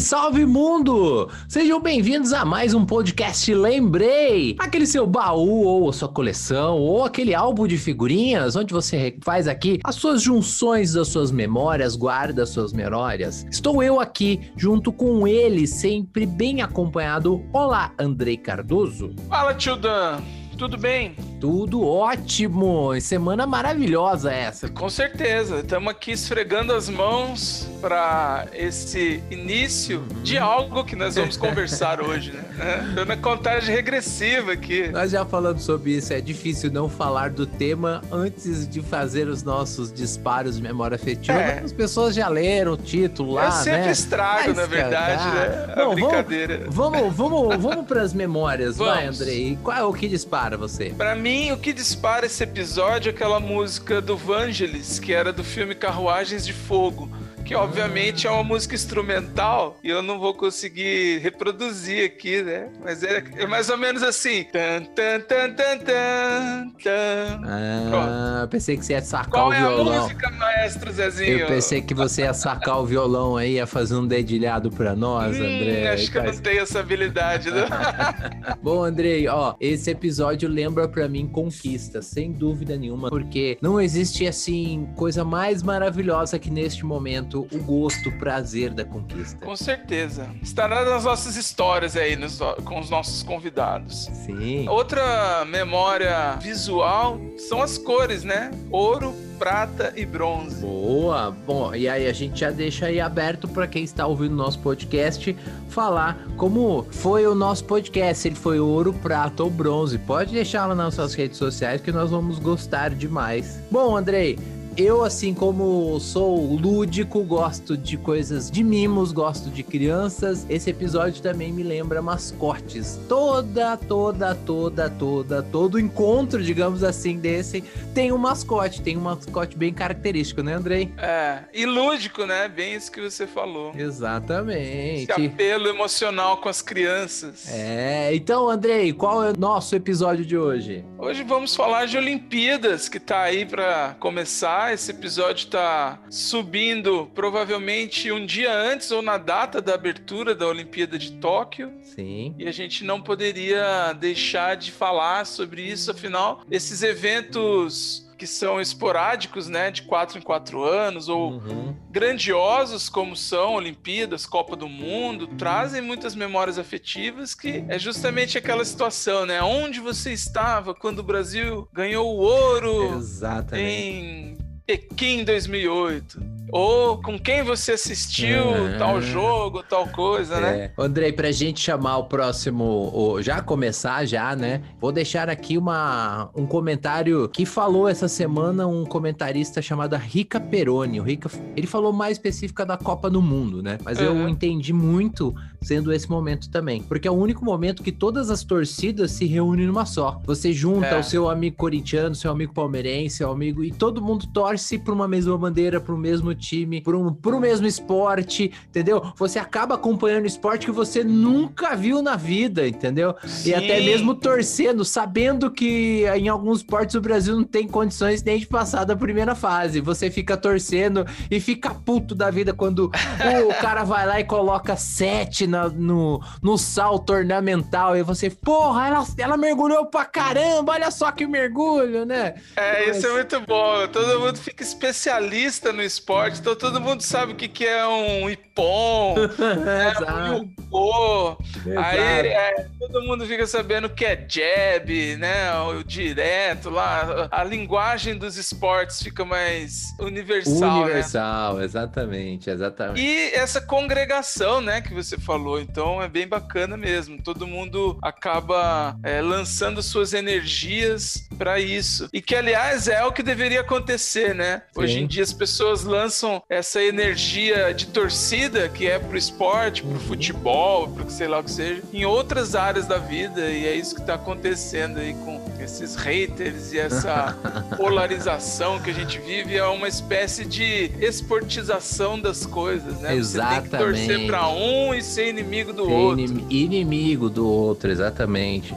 Salve mundo! Sejam bem-vindos a mais um podcast Lembrei! Aquele seu baú ou sua coleção ou aquele álbum de figurinhas onde você faz aqui as suas junções das suas memórias, guarda as suas memórias. Estou eu aqui junto com ele, sempre bem acompanhado. Olá, Andrei Cardoso. Fala, tio Dan. Tudo bem? Tudo ótimo! Semana maravilhosa essa. Com certeza. Estamos aqui esfregando as mãos para esse início de algo que nós vamos conversar hoje, né? Tô na contagem regressiva aqui. Nós já falamos sobre isso, é difícil não falar do tema antes de fazer os nossos disparos de memória afetiva. É. As pessoas já leram o título lá, Eu sempre né? estrago, Mas, na verdade, cara, né? A Bom, brincadeira. Vamos, vamos, vamos para as memórias, vai, Vamos. Andrei. Qual é o que dispara você? Pra mim, o que dispara esse episódio é aquela música do Vangelis, que era do filme Carruagens de Fogo. Que obviamente é uma música instrumental e eu não vou conseguir reproduzir aqui, né? Mas é, é mais ou menos assim. Tan, tan, tan, tan, tan, tan. Ah, pensei que você ia sacar Qual o é a violão. música, maestro Zezinho? Eu pensei que você ia sacar o violão aí, ia fazer um dedilhado pra nós, Hum, André. acho que eu não tenho essa habilidade, né? Bom, Andrei, ó, esse episódio lembra pra mim conquista, sem dúvida nenhuma, porque não existe assim coisa mais maravilhosa que neste momento o gosto, o prazer da conquista. Com certeza. Estará nas nossas histórias aí nos- com os nossos convidados. Sim. Outra memória visual são as cores, né? Ouro, prata e bronze. Boa! Bom, e aí a gente já deixa aí aberto para quem está ouvindo o nosso podcast falar como foi o nosso podcast, se ele foi ouro, prata ou bronze. Pode deixar lá nas suas redes sociais que nós vamos gostar demais. Bom, Andrei, eu, assim como sou lúdico, gosto de coisas de mimos, gosto de crianças. Esse episódio também me lembra mascotes. Toda, toda, toda, toda, todo encontro, digamos assim, desse tem um mascote. Tem um mascote bem característico, né, Andrei? É, e lúdico, né? Bem isso que você falou. Esse Exatamente. apelo emocional com as crianças. É, então, Andrei, qual é o nosso episódio de hoje? Hoje vamos falar de Olimpíadas, que tá aí para começar. Esse episódio tá subindo provavelmente um dia antes ou na data da abertura da Olimpíada de Tóquio. Sim. E a gente não poderia deixar de falar sobre isso, afinal, esses eventos que são esporádicos, né, de quatro em quatro anos, ou Uhum. grandiosos como são Olimpíadas, Copa do Mundo, trazem muitas memórias afetivas que é justamente aquela situação, né? Onde você estava quando o Brasil ganhou o ouro Exatamente. em Pequim 2008? Ou com quem você assistiu É. tal jogo, tal coisa, né? É. Andrei, pra gente chamar o próximo, já começar já, né? Vou deixar aqui uma, um comentário que falou essa semana um comentarista chamado Rica Peroni. O Rica, ele falou mais específica da Copa do Mundo, né? Mas eu Uhum. entendi muito sendo esse momento também, porque é o único momento que todas as torcidas se reúnem numa só. Você junta É. o seu amigo corintiano, seu amigo palmeirense, seu amigo e todo mundo torce para uma mesma bandeira, para o mesmo time, por um, um mesmo esporte, entendeu? Você acaba acompanhando esporte que você nunca viu na vida, entendeu? Sim. E até mesmo torcendo, sabendo que em alguns esportes o Brasil não tem condições nem de passar da primeira fase. Você fica torcendo e fica puto da vida quando o cara vai lá e coloca sete na- no, no salto ornamental e você, porra, ela, ela mergulhou pra caramba, olha só que mergulho, né? É, isso é muito bom. Todo mundo fica especialista no esporte, então todo mundo sabe o que, que é um ipom, né, um yukô. Aí é, todo mundo fica sabendo o que é jab, né? O direto lá. A linguagem dos esportes fica mais universal, né? Universal, exatamente, exatamente. E essa congregação, né, que você falou, então é bem bacana mesmo. Todo mundo acaba é, lançando suas energias pra isso. E que, aliás, é o que deveria acontecer, né? Hoje em dia as pessoas lançam essa energia de torcida, que é pro esporte, pro futebol, pro que sei lá o que seja, em outras áreas da vida. E é isso que tá acontecendo aí com esses haters e essa polarização que a gente vive. É uma espécie de esportização das coisas, né? Você tem que torcer Exatamente. pra um e ser inimigo do Ser outro. inim- inimigo do outro, exatamente.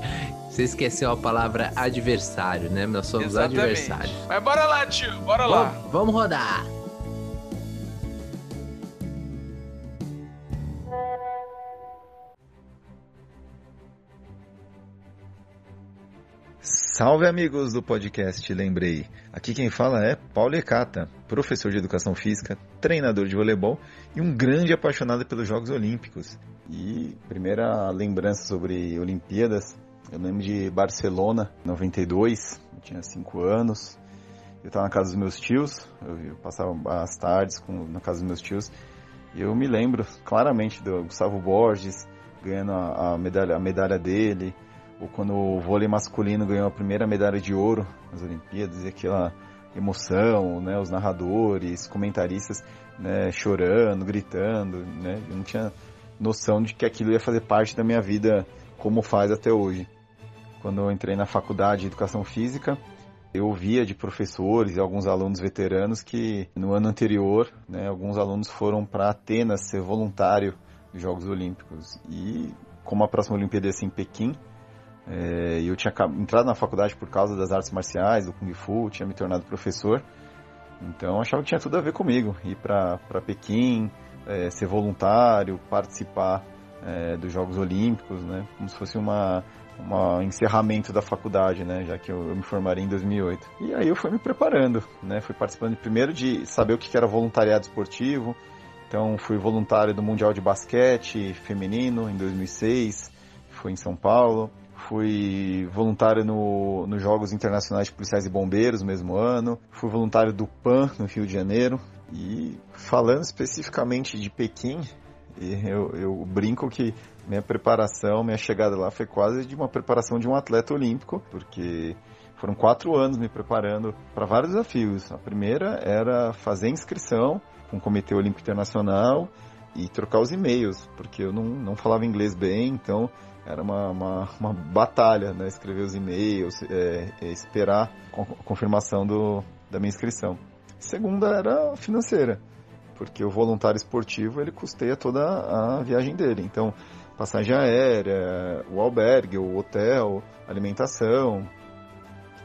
Você esqueceu a palavra adversário, né? Nós somos Exatamente. adversários. Mas bora lá, tio, bora lá. Vamos, vamos rodar. Salve amigos do podcast Lembrei. Aqui quem fala é Paulo Ecata, professor de educação física, treinador de voleibol e um grande apaixonado pelos Jogos Olímpicos. E primeira lembrança sobre Olimpíadas, eu lembro de Barcelona, 92, eu tinha 5 anos. Eu estava na casa dos meus tios, eu, passava as tardes com, na casa dos meus tios. E eu me lembro claramente do Gustavo Borges ganhando a, a medalha, a medalha dele, ou quando o vôlei masculino ganhou a primeira medalha de ouro nas Olimpíadas, e aquela emoção, né, os narradores, comentaristas, né, chorando, gritando, né, eu não tinha noção de que aquilo ia fazer parte da minha vida como faz até hoje. Quando eu entrei na faculdade de educação física, eu ouvia de professores e alguns alunos veteranos que no ano anterior, né, alguns alunos foram para Atenas ser voluntário dos Jogos Olímpicos. E como a próxima Olimpíada ia ser em Pequim, é, eu tinha entrado na faculdade por causa das artes marciais, do Kung Fu, tinha me tornado professor. Então achava que tinha tudo a ver comigo, ir para Pequim, é, ser voluntário, participar é, dos Jogos Olímpicos, né, como se fosse uma um encerramento da faculdade, né, já que eu, eu me formarei em 2008. E aí eu fui me preparando, né, fui participando primeiro de saber o que era voluntariado esportivo. Então fui voluntário do Mundial de Basquete Feminino em 2006, foi em São Paulo. Fui voluntário no, nos Jogos Internacionais de Policiais e Bombeiros no mesmo ano. Fui voluntário do PAN no Rio de Janeiro. E falando especificamente de Pequim, eu, eu brinco que minha preparação, minha chegada lá foi quase de uma preparação de um atleta olímpico, porque foram quatro anos me preparando para vários desafios. A primeira era fazer inscrição com o Comitê Olímpico Internacional e trocar os e-mails, porque eu não, não falava inglês bem, então era uma, uma, uma batalha, né? Escrever os e-mails, é, é, esperar a confirmação do, da minha inscrição. Segunda era financeira, porque o voluntário esportivo ele custeia toda a viagem dele. Então, passagem aérea, o albergue, o hotel, alimentação.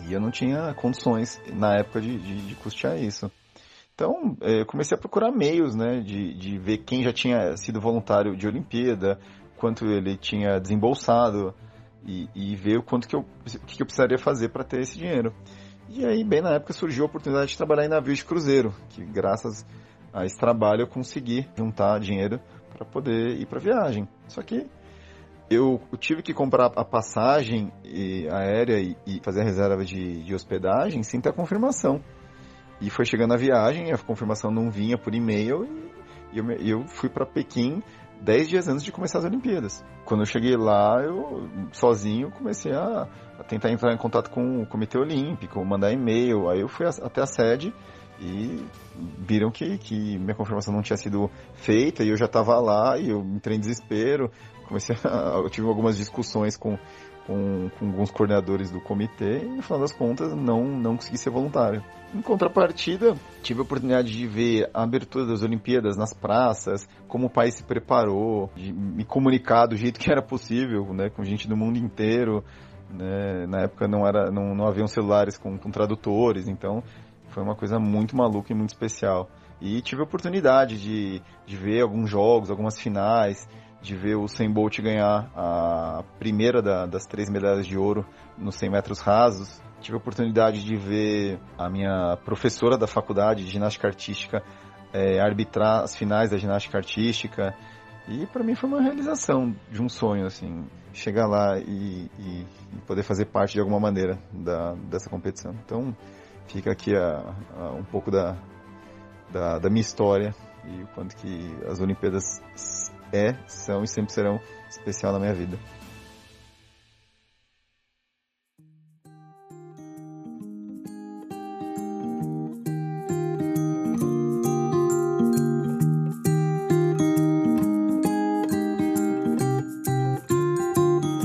E eu não tinha condições na época de, de, de custear isso. Então, eu comecei a procurar meios, né, de, de ver quem já tinha sido voluntário de Olimpíada, quanto ele tinha desembolsado e, e ver o quanto que eu, que eu precisaria fazer para ter esse dinheiro. E aí, bem na época, surgiu a oportunidade de trabalhar em navio de cruzeiro, que graças a esse trabalho eu consegui juntar dinheiro para poder ir para viagem. Só que eu, tive que comprar a passagem e, aérea e, e, fazer a reserva de, de hospedagem sem ter a confirmação. E foi chegando a viagem, a confirmação não vinha por e-mail e eu, eu fui para Pequim dez dias antes de começar as Olimpíadas. Quando eu cheguei lá, eu sozinho comecei a, a tentar entrar em contato com o Comitê Olímpico, mandar e-mail. Aí eu fui a, até a sede e viram que, que minha confirmação não tinha sido feita e eu já estava lá e eu entrei em desespero. Comecei a, eu tive algumas discussões com, com, com alguns coordenadores do comitê e no final das contas não, não consegui ser voluntário. Em contrapartida, tive a oportunidade de ver a abertura das Olimpíadas nas praças, como o país se preparou, de me comunicar do jeito que era possível, né, com gente do mundo inteiro. Né? Na época não, era, não, não haviam celulares com, com tradutores, então foi uma coisa muito maluca e muito especial. E tive a oportunidade de, de ver alguns jogos, algumas finais, de ver o Usain Bolt ganhar a primeira da, das três medalhas de ouro nos 100 metros rasos. Tive a oportunidade de ver a minha professora da faculdade de ginástica artística é, arbitrar as finais da ginástica artística. E para mim foi uma realização de um sonho, assim, chegar lá e, e, e poder fazer parte de alguma maneira da, dessa competição. Então fica aqui a, a um pouco da, da, da minha história e o quanto que as Olimpíadas é, são e sempre serão especial na minha vida.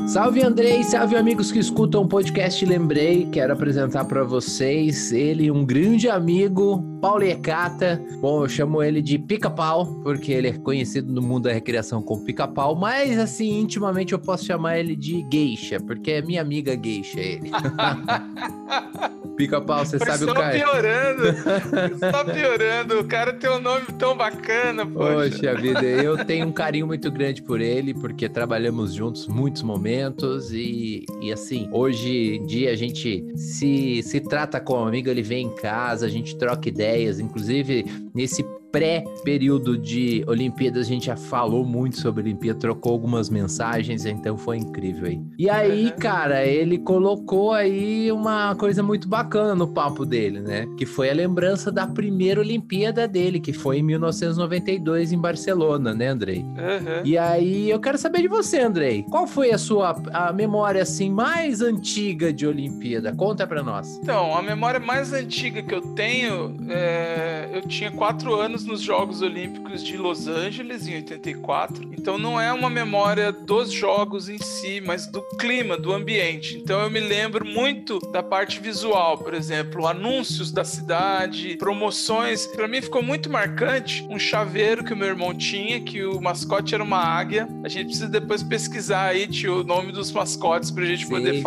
Salve Andrei, salve amigos que escutam o podcast Lembrei. Quero apresentar para vocês ele, um grande amigo, Paulo Ecata. Bom, eu chamo ele de Pica-Pau, porque ele é conhecido no mundo da recreação como Pica-Pau, mas assim, intimamente eu posso chamar ele de Geisha, porque é minha amiga Geisha ele. Pica-Pau, você sabe o cara. piorando. Só piorando. O cara tem um nome tão bacana, poxa. Poxa vida, eu tenho um carinho muito grande por ele, porque trabalhamos juntos muitos momentos e, e assim, hoje em dia a gente se, se trata como amigo, ele vem em casa, a gente troca ideias, inclusive nesse pré-período de Olimpíadas, a gente já falou muito sobre Olimpíada, trocou algumas mensagens, então foi incrível aí. E aí, Uhum. cara, ele colocou aí uma coisa muito bacana no papo dele, né? Que foi a lembrança da primeira Olimpíada dele, que foi em 1992 em Barcelona, né, Andrei? Uhum. E aí, eu quero saber de você, Andrei. Qual foi a sua a memória assim mais antiga de Olimpíada? Conta pra nós. Então, a memória mais antiga que eu tenho, é, eu tinha quatro anos nos Jogos Olímpicos de Los Angeles, em 84. Então, não é uma memória dos jogos em si, mas do clima, do ambiente. Então, eu me lembro muito da parte visual, por exemplo, anúncios da cidade, promoções. Pra mim ficou muito marcante um chaveiro que o meu irmão tinha, que o mascote era uma águia. A gente precisa depois pesquisar aí, tio, o nome dos mascotes pra gente Sim, poder sim.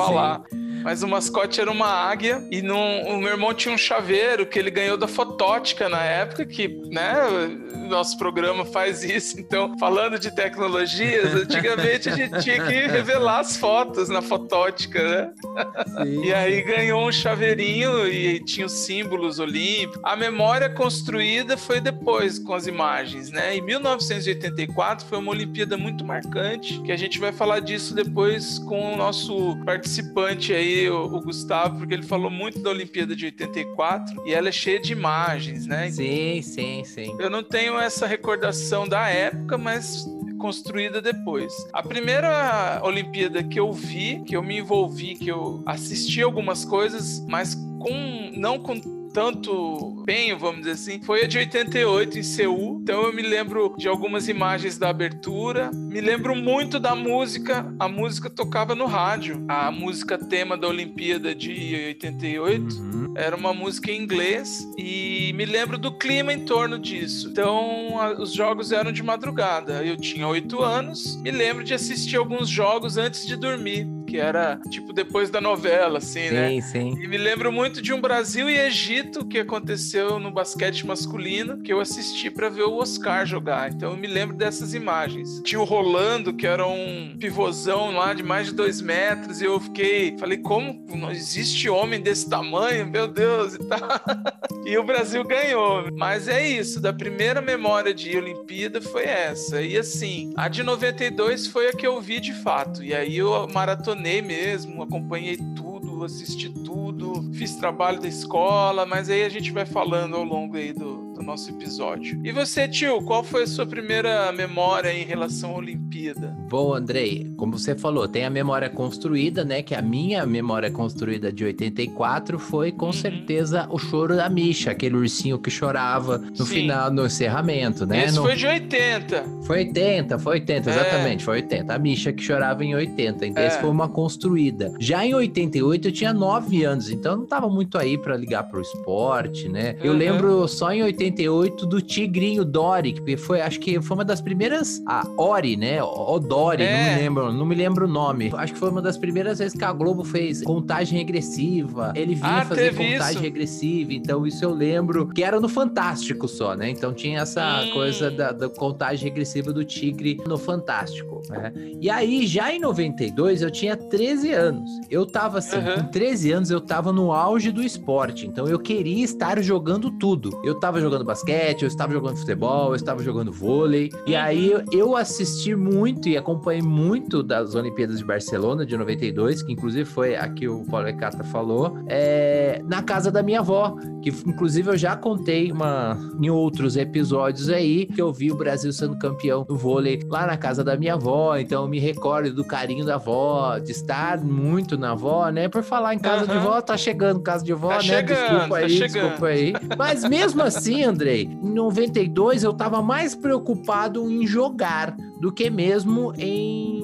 Mas o mascote era uma águia e num- o meu irmão tinha um chaveiro que ele ganhou da Fotótica na época, que, né, nosso programa faz isso. Então, falando de tecnologias, antigamente a gente tinha que revelar as fotos na Fotótica, né? E aí ganhou um chaveirinho e tinha os símbolos olímpicos. A memória construída foi depois com as imagens, né? Em 1984 foi uma Olimpíada muito marcante, que a gente vai falar disso depois com o nosso participante aí, o, o Gustavo, porque ele falou muito da Olimpíada de 84 e ela é cheia de imagens, né? Sim, sim, sim. Eu não tenho essa recordação da época, mas construída depois. A primeira Olimpíada que eu vi, que eu me envolvi, que eu assisti algumas coisas, mas com não com tanto empenho, vamos dizer assim, foi a de 88 em Seul. Então eu me lembro de algumas imagens da abertura. Me lembro muito da música. A música tocava no rádio. A música tema da Olimpíada de 88 Uhum. era uma música em inglês e me lembro do clima em torno disso. Então, a- os jogos eram de madrugada. Eu tinha oito anos. Me lembro de assistir alguns jogos antes de dormir, que era tipo depois da novela, assim, né? Sim, sim. E me lembro muito de um Brasil e Egito que aconteceu no basquete masculino, que eu assisti para ver o Oscar jogar. Então eu me lembro dessas imagens. Tinha o Rolando, que era um pivôzão lá de mais de dois metros, e eu fiquei, falei, como não existe homem desse tamanho? Meu Deus, e tal. E o Brasil ganhou. Mas é isso, da primeira memória de Olimpíada foi essa. E assim, a de 92 foi a que eu vi de fato. E aí eu maratonei mesmo, acompanhei tudo, assisti tudo, fiz trabalho da escola, mas aí a gente vai falando ao longo aí do, do nosso episódio. E você, tio, qual foi a sua primeira memória em relação à Olimpíada? Bom, Andrei, como você falou, tem a memória construída, né? Que a minha memória construída de 84 foi com Uhum. certeza o choro da Misha, aquele ursinho que chorava no Sim. final, no encerramento, né? Esse No- foi de 80. Foi 80, foi 80, É. exatamente, foi 80. A Misha que chorava em 80, então É. esse foi uma construída. Já em 88 eu tinha 9 anos, então eu não tava muito aí pra ligar pro esporte, né? Eu Uhum. lembro só em 88 do Tigrinho Dory, que foi, acho que foi uma das primeiras, a Ori, né? O Dory, não É. me lembro, não me lembro o nome. Acho que foi uma das primeiras vezes que a Globo fez contagem regressiva. Ele vinha Ah, fazer contagem isso. regressiva, então isso eu lembro que era no Fantástico só, né? Então tinha essa Hum. coisa da, da contagem regressiva do Tigre no Fantástico, né? E aí, já em 92, eu tinha 13 anos. Eu tava assim, Uhum. com 13 anos, eu tava no auge do esporte. Então eu queria estar jogando tudo. Eu tava jogando basquete, eu estava jogando futebol, eu estava jogando vôlei. E Uhum. aí eu- assisti muito e acompanhei muito das Olimpíadas de Barcelona de 92, que inclusive foi a que o Paulo Ecata falou, é, na casa da minha avó, que inclusive eu já contei uma, em outros episódios aí, que eu vi o Brasil sendo campeão do vôlei lá na casa da minha avó, então eu me recordo do carinho da avó, de estar muito na avó, né? Por falar em casa de Aham. vó, tá chegando casa de vó, Tá né? chegando, desculpa tá aí, chegando. desculpa aí. Mas mesmo assim, Andrei, em 92 eu tava mais preocupado em jogar do que mesmo em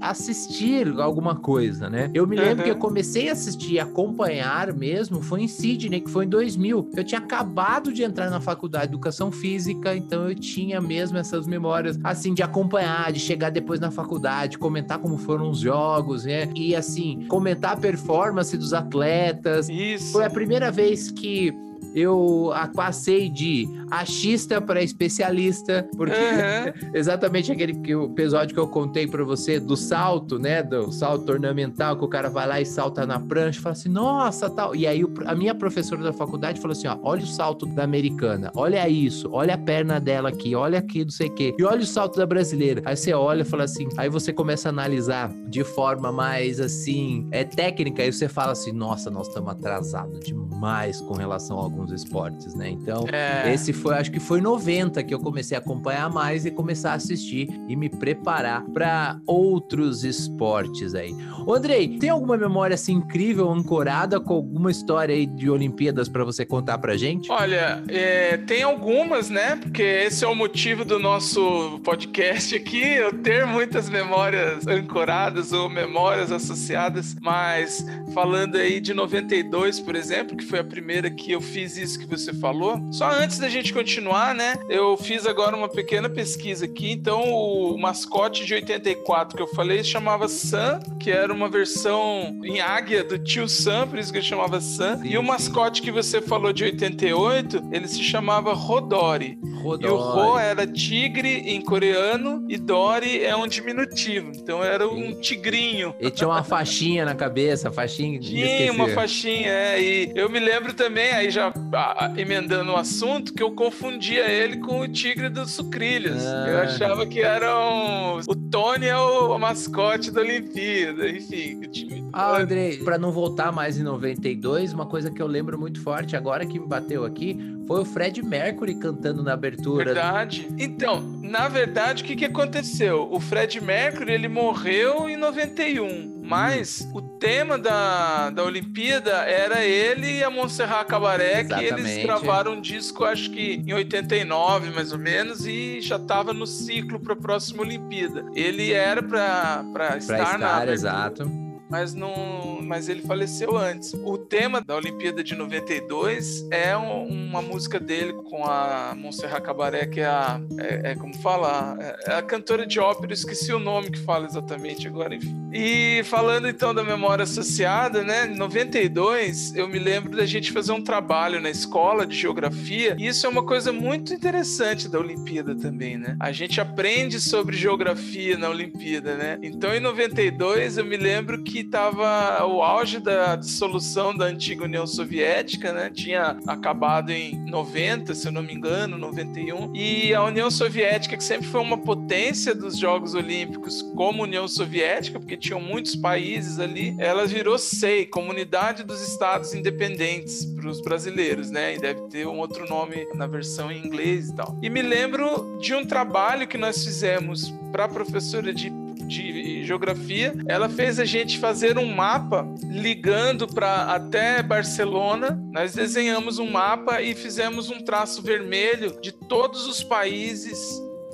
assistir alguma coisa, né? Eu me lembro Uhum. que eu comecei a assistir e acompanhar mesmo foi em Sydney, que foi em 2000. Eu tinha acabado de entrar na faculdade de educação física, então eu tinha mesmo essas memórias assim de acompanhar, de chegar depois na faculdade, comentar como foram os jogos, né? E assim, comentar a performance dos atletas, Isso. foi a primeira vez que eu passei de achista para especialista, porque Aham. exatamente aquele que, o episódio que eu contei para você do salto, né, do salto ornamental, que o cara vai lá e salta na prancha, e fala assim, nossa, tal. E aí a minha professora da faculdade falou assim, ó, olha o salto da americana, olha isso, olha a perna dela aqui, olha aqui, não sei o quê, e olha o salto da brasileira. Aí você olha e fala assim, aí você começa a analisar de forma mais assim, é técnica, aí você fala assim, nossa, nós estamos atrasados demais com relação a alguns esportes, né? Então, É. esse foi, acho que foi 90 que eu comecei a acompanhar mais e começar a assistir e me preparar para outros esportes aí. Ô, Andrei, tem alguma memória assim incrível, ancorada com alguma história aí de Olimpíadas para você contar pra gente? Olha, é, tem algumas, né? Porque esse é o motivo do nosso podcast aqui, eu ter muitas memórias ancoradas ou memórias associadas, mas falando aí de 92, por exemplo, que foi a primeira que eu fiz isso que você falou. Só antes da gente continuar, né? Eu fiz agora uma pequena pesquisa aqui, então o mascote de 84 que eu falei chamava Sam, que era uma versão em águia do tio Sam, por isso que ele chamava Sam. Sim, e o sim. mascote que você falou de 88, ele se chamava Rodori. E o Ro era tigre em coreano e Dori é um diminutivo. Então era um tigrinho. Ele tinha uma faixinha na cabeça, faixinha. Tinha uma faixinha, é. E eu me lembro também, aí já emendando o assunto, que eu confundia ele com o tigre dos sucrilhos. Ah. Eu achava que eram. O Tony é o mascote da Olimpíada. Enfim. Ah, Andrei, pra não voltar mais em 92, uma coisa que eu lembro muito forte agora que me bateu aqui foi o Fred Mercury cantando na abertura. Verdade. Então, na verdade, o que, que aconteceu? O Fred Mercury, ele morreu em 91, mas o tema da, da Olimpíada era ele e a Montserrat Cabaré, que eles gravaram um disco, acho que em 89, mais ou menos, e já estava no ciclo para a próxima Olimpíada. Ele era para Pra estar, estar, na abertura, exato. Mas não, mas ele faleceu antes. O tema da Olimpíada de 92 é um- uma música dele com a Montserrat Cabaré, que é a é, é como fala, é a cantora de ópera, esqueci o nome que fala exatamente agora, enfim. E falando então da memória associada, né? Em 92, eu me lembro da gente fazer um trabalho na escola de geografia, e isso é uma coisa muito interessante da Olimpíada também, né? A gente aprende sobre geografia na Olimpíada, né? Então em 92 eu me lembro que estava o auge da dissolução da antiga União Soviética, né? Tinha acabado em 90, se eu não me engano, 91. E a União Soviética, que sempre foi uma potência dos Jogos Olímpicos como União Soviética, porque tinham muitos países ali, ela virou SEI, Comunidade dos Estados Independentes, para os brasileiros, né? E deve ter um outro nome na versão em inglês e tal. E me lembro de um trabalho que nós fizemos para a professora de de geografia, ela fez a gente fazer um mapa ligando para até Barcelona. Nós desenhamos um mapa e fizemos um traço vermelho de todos os países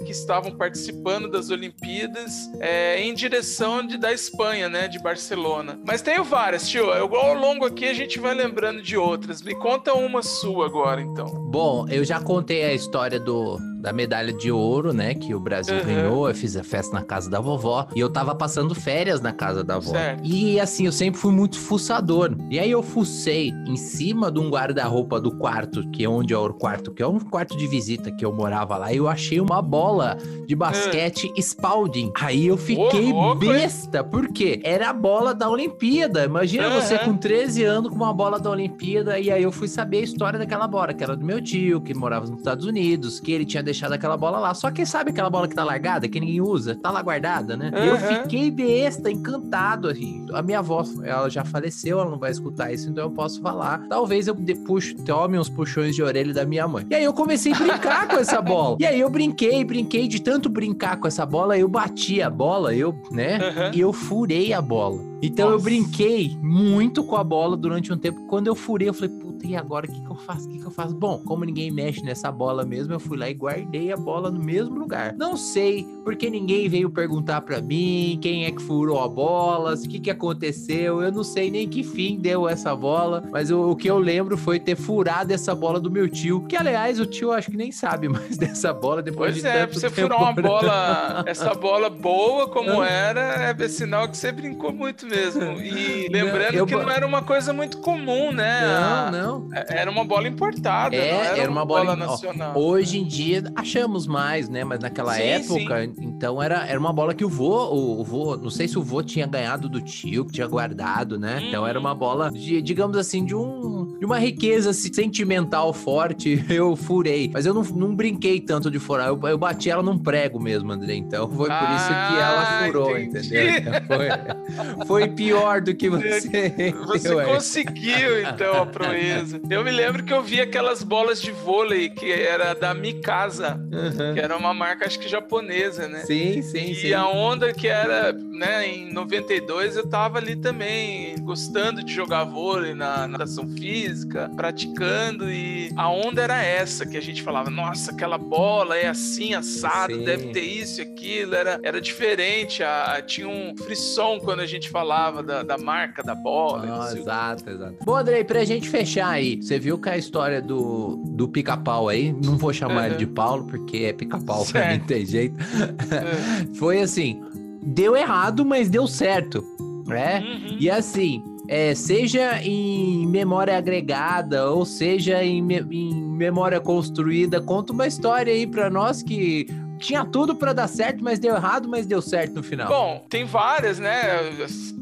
que estavam participando das Olimpíadas é, em direção de, da Espanha, né, de Barcelona. Mas tenho várias, tio. Eu, ao longo aqui a gente vai lembrando de outras. Me conta uma sua agora, então. Bom, eu já contei a história do, da medalha de ouro, né? Que o Brasil uhum. ganhou. Eu fiz a festa na casa da vovó. E eu tava passando férias na casa da avó. Certo. E assim, eu sempre fui muito fuçador. E aí eu fucei em cima de um guarda-roupa do quarto, que é onde é o quarto, que é um quarto de visita que eu morava lá. E eu achei uma bola de basquete uhum. Spalding. Aí eu fiquei oh, besta. Por quê? Era a bola da Olimpíada. Imagina uhum. você com 13 anos com uma bola da Olimpíada. E aí eu fui saber a história daquela bola, que era do meu tio, que morava nos Estados Unidos, que ele tinha deixado aquela bola lá. Só que sabe aquela bola que tá largada, que ninguém usa? Tá lá guardada, né? Uhum. Eu fiquei besta, encantado. Assim. A minha avó, ela já faleceu, ela não vai escutar isso, então eu posso falar. Talvez eu puxo, tome uns puxões de orelha da minha mãe. E aí eu comecei a brincar com essa bola. E aí eu brinquei, brinquei, de tanto brincar com essa bola, eu bati a bola, eu, né? Uhum. E eu furei a bola. Então Nossa. eu brinquei muito com a bola durante um tempo. Quando eu furei, eu falei, puta, e agora o que, que eu faço? O que, que eu faço? Bom, como ninguém mexe nessa bola mesmo, eu fui lá e guardei a bola no mesmo lugar. Não sei, porque ninguém veio perguntar para mim quem é que furou a bola, o que, que aconteceu. Eu não sei nem que fim deu essa bola, mas o, o que eu lembro foi ter furado essa bola do meu tio. Que, aliás, o tio acho que nem sabe mais dessa bola depois pois de é, você furar uma bola, essa bola boa como era, é sinal que você brincou muito mesmo. E lembrando não, eu... que não era uma coisa muito comum, né? Não, não. É, era uma bola importada, é, era, era, uma, bola, bola nacional. Hoje em dia achamos mais, né? Mas naquela sim, época, sim. então era, era uma bola que o vô, o, o vô, não sei se o vô tinha ganhado do tio, que tinha guardado, né? Hum. Então era uma bola, de, digamos assim, de um de uma riqueza sentimental forte, eu furei. Mas eu não, não brinquei tanto de furar, eu, eu bati ela num prego mesmo, André. Então foi por ah, isso que ela ah, furou, entendi. entendeu? Então, foi, foi pior do que você. Você conseguiu, então, a proeza. Eu me lembro que eu vi aquelas bolas de vôlei que era da Mikasa, uhum. que era uma marca, acho que japonesa, né? Sim, sim, e sim. E a onda que era, né, em 92, eu tava ali também, gostando de jogar vôlei na natação física, praticando, e a onda era essa, que a gente falava, nossa, aquela bola é assim, assado, sim. deve ter isso e aquilo, era, era diferente, a, tinha um frisson quando a gente falava da, da marca da bola. Oh, exato, exato. Bom, Andrei, pra gente fechar aí, você viu que a história do, do pica-pau aí, não vou chamar uhum. ele de Paulo, porque é pica-pau, pra mim tem jeito. Uhum. Foi assim, deu errado, mas deu certo, né? Uhum. E assim, é, seja em memória agregada ou seja em, me em memória construída, conta uma história aí para nós que tinha tudo para dar certo, mas deu errado, mas deu certo no final. Bom, tem várias, né?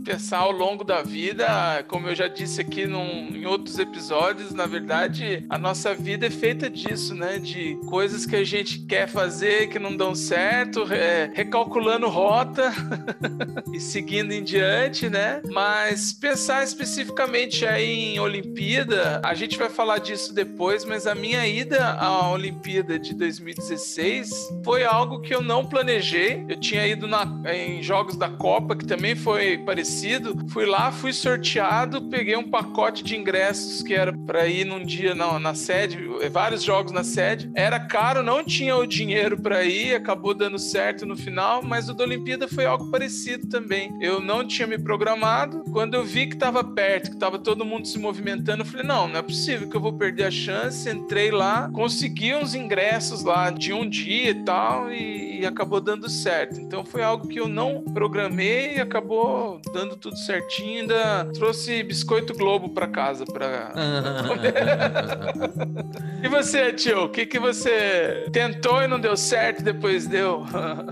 Pensar ao longo da vida, como eu já disse aqui num, em outros episódios, na verdade, a nossa vida é feita disso, né? De coisas que a gente quer fazer que não dão certo, é, recalculando rota e seguindo em diante, né? Mas pensar especificamente aí em Olimpíada, a gente vai falar disso depois, mas a minha ida à Olimpíada de 2016 foi algo que eu não planejei. Eu tinha ido na, em jogos da Copa, que também foi parecido. Fui lá, fui sorteado, peguei um pacote de ingressos que era para ir num dia na, na sede, vários jogos na sede. Era caro, não tinha o dinheiro para ir, acabou dando certo no final, mas o da Olimpíada foi algo parecido também. Eu não tinha me programado. Quando eu vi que estava perto, que estava todo mundo se movimentando, eu falei: não, não é possível que eu vou perder a chance. Entrei lá, consegui uns ingressos lá de um dia e tal tal e, e, acabou dando certo. Então foi algo que eu não programei e acabou dando tudo certinho. Ainda trouxe biscoito Globo para casa para. e você, tio? O que que você tentou e não deu certo, depois deu?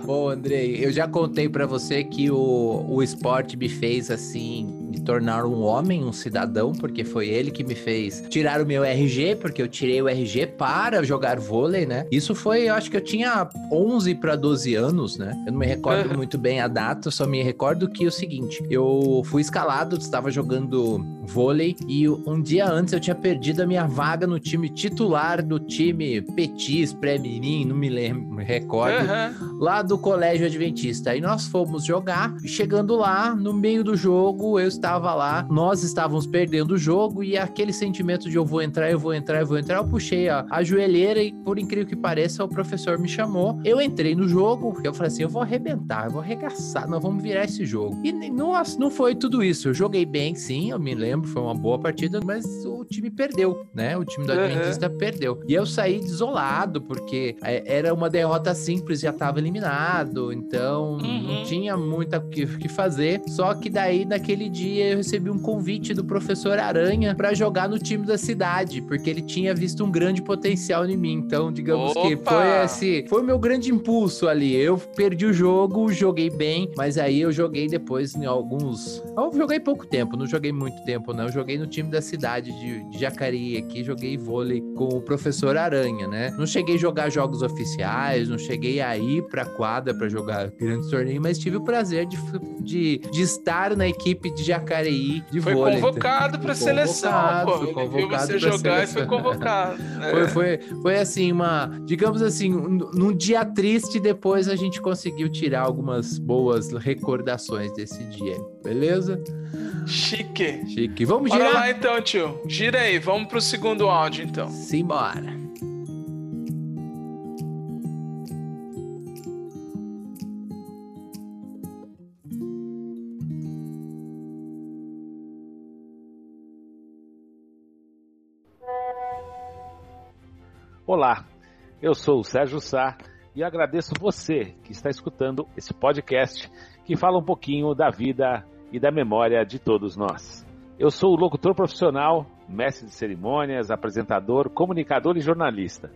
Bom, Andrei, eu já contei para você que o, o esporte me fez assim tornar um homem, um cidadão, porque foi ele que me fez tirar o meu RG, porque eu tirei o RG para jogar vôlei, né? Isso foi, eu acho que eu tinha 11 para 12 anos, né? Eu não me recordo muito bem a data, só me recordo que é o seguinte, eu fui escalado, estava jogando vôlei e um dia antes eu tinha perdido a minha vaga no time titular do time Petis, pré-mirim, não me lembro, me recordo, uhum. lá do Colégio Adventista. Aí nós fomos jogar, chegando lá, no meio do jogo, eu estava lá, nós estávamos perdendo o jogo e aquele sentimento de eu vou entrar, eu vou entrar, eu vou entrar, eu puxei a, a joelheira e, por incrível que pareça, o professor me chamou. Eu entrei no jogo, eu falei assim: eu vou arrebentar, eu vou arregaçar, nós vamos virar esse jogo. E nossa, não foi tudo isso. Eu joguei bem, sim, eu me lembro, foi uma boa partida, mas o time perdeu, né? O time do Adventista uhum. perdeu. E eu saí desolado, porque é, era uma derrota simples, já estava eliminado, então uhum. não tinha muito o que, que fazer. Só que daí, naquele dia, dia eu recebi um convite do professor Aranha para jogar no time da cidade, porque ele tinha visto um grande potencial em mim. Então, digamos Opa! que foi esse, foi o meu grande impulso ali. Eu perdi o jogo, joguei bem, mas aí eu joguei depois em alguns. Eu joguei pouco tempo, não joguei muito tempo, não. Eu joguei no time da cidade de, de Jacareí aqui, joguei vôlei com o professor Aranha, né? Não cheguei a jogar jogos oficiais, não cheguei a ir pra quadra para jogar grandes torneios, mas tive o prazer de, de, de estar na equipe de Jacareí de foi vôlei. Convocado para seleção, pô. Foi convocado você jogar e foi convocado. Né? Foi, foi, foi assim, uma. Digamos assim, num dia triste, depois a gente conseguiu tirar algumas boas recordações desse dia. Beleza? Chique. Chique. Vamos girar? Bora lá então, tio. Gira aí, vamos pro segundo áudio então. Simbora. Olá, eu sou o Sérgio Sá e agradeço você que está escutando esse podcast que fala um pouquinho da vida e da memória de todos nós. Eu sou o locutor profissional, mestre de cerimônias, apresentador, comunicador e jornalista.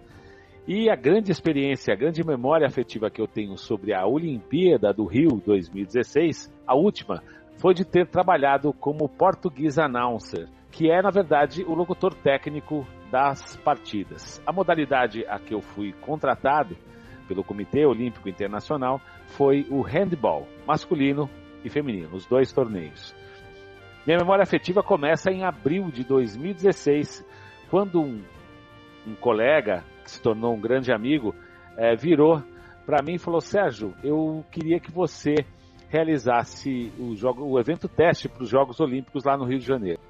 E a grande experiência, a grande memória afetiva que eu tenho sobre a Olimpíada do Rio 2016, a última, foi de ter trabalhado como português announcer, que é, na verdade, o locutor técnico das partidas. A modalidade a que eu fui contratado pelo Comitê Olímpico Internacional foi o handball, masculino e feminino, os dois torneios. Minha memória afetiva começa em abril de 2016, quando um, um colega, que se tornou um grande amigo, é, virou para mim e falou: Sérgio, eu queria que você realizasse o, jogo, o evento teste para os Jogos Olímpicos lá no Rio de Janeiro.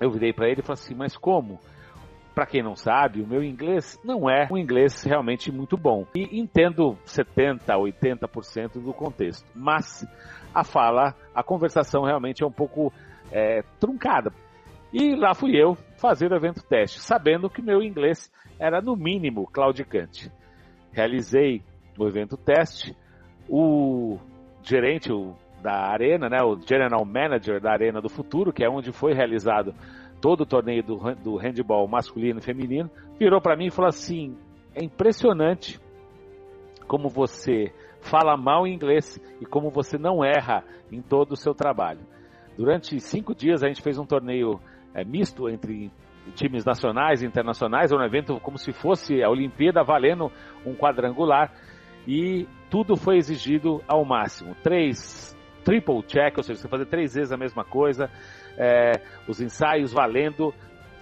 Eu virei para ele e falei assim: Mas como? Para quem não sabe, o meu inglês não é um inglês realmente muito bom. E entendo 70, 80% do contexto. Mas a fala, a conversação realmente é um pouco é, truncada. E lá fui eu fazer o evento teste, sabendo que meu inglês era no mínimo claudicante. Realizei o evento teste, o gerente da arena, né, o general manager da arena do futuro, que é onde foi realizado todo o torneio do, do handball masculino e feminino, virou para mim e falou assim: é impressionante como você fala mal inglês e como você não erra em todo o seu trabalho. Durante cinco dias a gente fez um torneio é, misto entre times nacionais e internacionais, um evento como se fosse a Olimpíada valendo um quadrangular e tudo foi exigido ao máximo. Três triple check, ou seja, você fazer três vezes a mesma coisa, é, os ensaios valendo,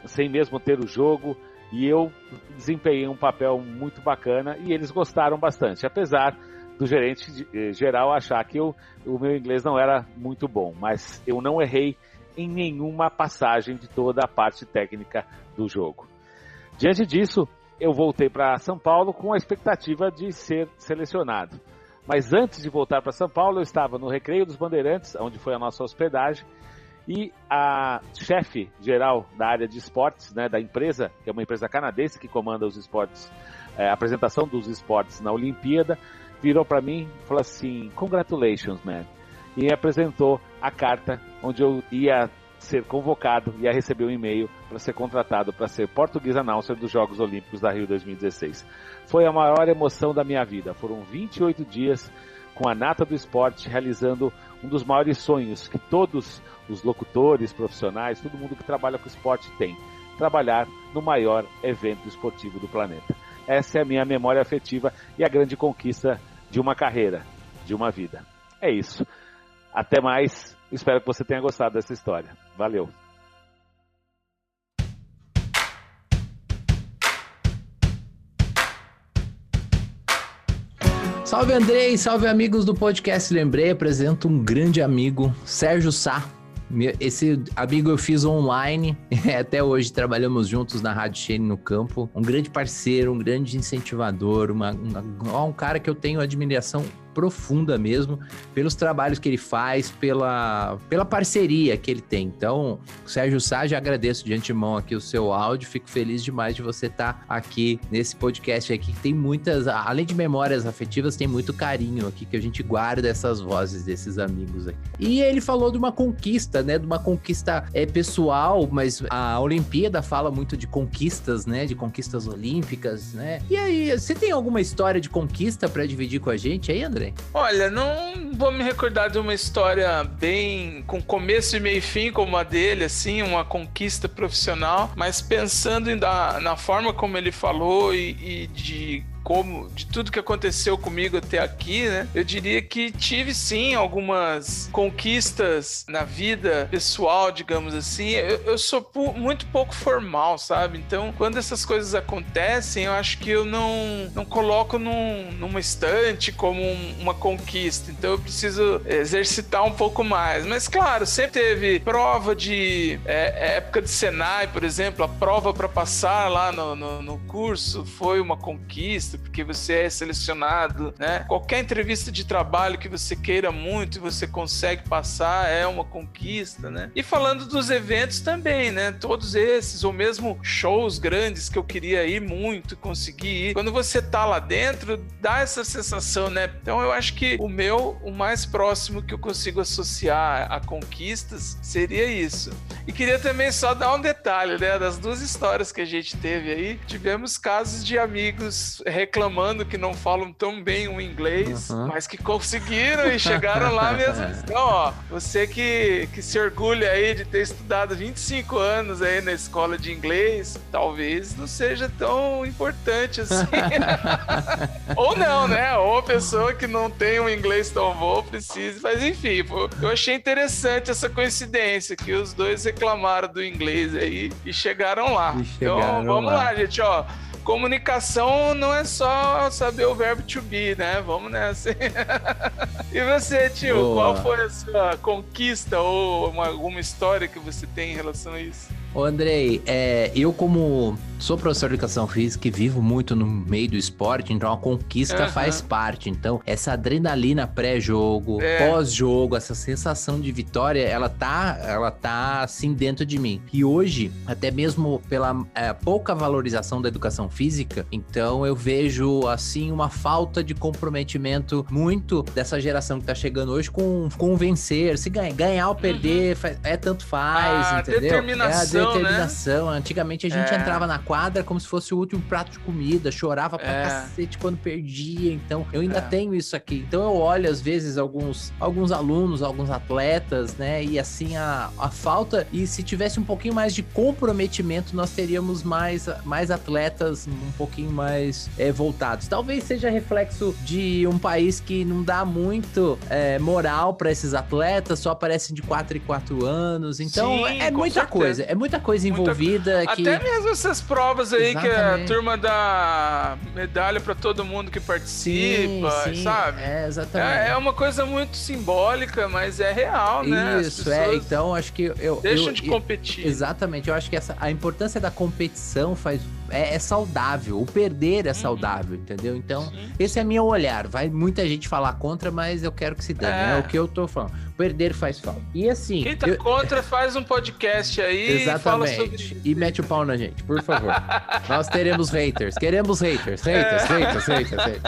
sem mesmo ter o jogo. E eu desempenhei um papel muito bacana e eles gostaram bastante, apesar do gerente eh, geral achar que eu, o meu inglês não era muito bom, mas eu não errei em nenhuma passagem de toda a parte técnica do jogo. Diante disso, eu voltei para São Paulo com a expectativa de ser selecionado. Mas antes de voltar para São Paulo, eu estava no Recreio dos Bandeirantes, onde foi a nossa hospedagem, e a chefe geral da área de esportes, né, da empresa, que é uma empresa canadense que comanda os esportes, é, a apresentação dos esportes na Olimpíada, virou para mim e falou assim: Congratulations, man. E apresentou a carta onde eu ia ser convocado, ia receber um e-mail para ser contratado para ser português announcer dos Jogos Olímpicos da Rio 2016. Foi a maior emoção da minha vida. Foram 28 dias com a nata do esporte realizando um dos maiores sonhos que todos os locutores, profissionais, todo mundo que trabalha com esporte tem: trabalhar no maior evento esportivo do planeta. Essa é a minha memória afetiva e a grande conquista de uma carreira, de uma vida. É isso. Até mais. Espero que você tenha gostado dessa história. Valeu. Salve Andrei, salve amigos do podcast Lembrei. Apresento um grande amigo, Sérgio Sá. Esse amigo eu fiz online, até hoje trabalhamos juntos na Rádio Shane no campo. Um grande parceiro, um grande incentivador, uma, um cara que eu tenho admiração profunda mesmo pelos trabalhos que ele faz, pela, pela parceria que ele tem. Então, Sérgio Sá, já agradeço de antemão aqui o seu áudio, fico feliz demais de você estar tá aqui nesse podcast aqui, que tem muitas, além de memórias afetivas, tem muito carinho aqui que a gente guarda essas vozes desses amigos aqui. E ele falou de uma conquista, né, de uma conquista é, pessoal, mas a Olimpíada fala muito de conquistas, né, de conquistas olímpicas, né? E aí, você tem alguma história de conquista para dividir com a gente aí, André? Olha, não vou me recordar de uma história bem com começo e meio e fim como a dele, assim, uma conquista profissional, mas pensando em da, na forma como ele falou e, e de como de tudo que aconteceu comigo até aqui, né? Eu diria que tive sim algumas conquistas na vida pessoal, digamos assim. Eu, eu sou muito pouco formal, sabe? Então, quando essas coisas acontecem, eu acho que eu não, não coloco num, numa estante como um, uma conquista. Então, eu preciso exercitar um pouco mais. Mas, claro, sempre teve prova de é, época de Senai, por exemplo, a prova para passar lá no, no, no curso foi uma conquista porque você é selecionado, né? Qualquer entrevista de trabalho que você queira muito e você consegue passar é uma conquista, né? E falando dos eventos também, né? Todos esses, ou mesmo shows grandes que eu queria ir muito conseguir ir. Quando você tá lá dentro, dá essa sensação, né? Então eu acho que o meu, o mais próximo que eu consigo associar a conquistas seria isso. E queria também só dar um detalhe, né? Das duas histórias que a gente teve aí, tivemos casos de amigos reclamando que não falam tão bem o inglês, uhum. mas que conseguiram e chegaram lá mesmo. Então, ó, você que, que se orgulha aí de ter estudado 25 anos aí na escola de inglês, talvez não seja tão importante assim. Ou não, né? Ou a pessoa que não tem um inglês tão bom precisa. Mas enfim, pô, eu achei interessante essa coincidência que os dois reclamaram do inglês aí e chegaram lá. E então, chegaram então vamos lá. lá, gente, ó comunicação não é só saber o verbo to be, né? Vamos nessa. e você, tio, Boa. qual foi a sua conquista ou uma, alguma história que você tem em relação a isso? Ô Andrei, é, eu como sou professor de educação física e vivo muito no meio do esporte, então a conquista uhum. faz parte. Então, essa adrenalina pré-jogo, é. pós-jogo, essa sensação de vitória, ela tá, ela tá assim dentro de mim. E hoje, até mesmo pela é, pouca valorização da educação física, então eu vejo assim uma falta de comprometimento muito dessa geração que tá chegando hoje com, com vencer, se ganhar, ganhar ou perder, uhum. é tanto faz, a entendeu? Determinação, é a determinação. Né? Antigamente a gente é. entrava na quadra como se fosse o último prato de comida, chorava pra é. cacete quando perdia. Então, eu ainda é. tenho isso aqui. Então, eu olho às vezes alguns, alguns alunos, alguns atletas, né? E assim, a, a falta. E se tivesse um pouquinho mais de comprometimento, nós teríamos mais, mais atletas um pouquinho mais é, voltados. Talvez seja reflexo de um país que não dá muito é, moral para esses atletas, só aparecem de 4 em 4 anos. Então, Sim, é muita certeza. coisa. É muita coisa envolvida. Muita... Que... Até mesmo essas provas aí Exatamente. que a turma dá medalha para todo mundo que participa, sim, sim. sabe? É, exatamente. É, é, uma coisa muito simbólica, mas é real, né? Isso, é. Então, acho que eu. Deixam eu, de competir. Exatamente. Eu acho que essa, a importância da competição faz é, é saudável. O perder é saudável, entendeu? Então, esse é meu olhar. Vai muita gente falar contra, mas eu quero que se dane. É, É. o que eu tô falando. Perder faz falta. E assim. Quem tá eu- contra faz um podcast aí e fala Exatamente. sobre. E mete o pau na gente, por favor. Nós teremos haters. Queremos haters. Haters, haters, haters, haters.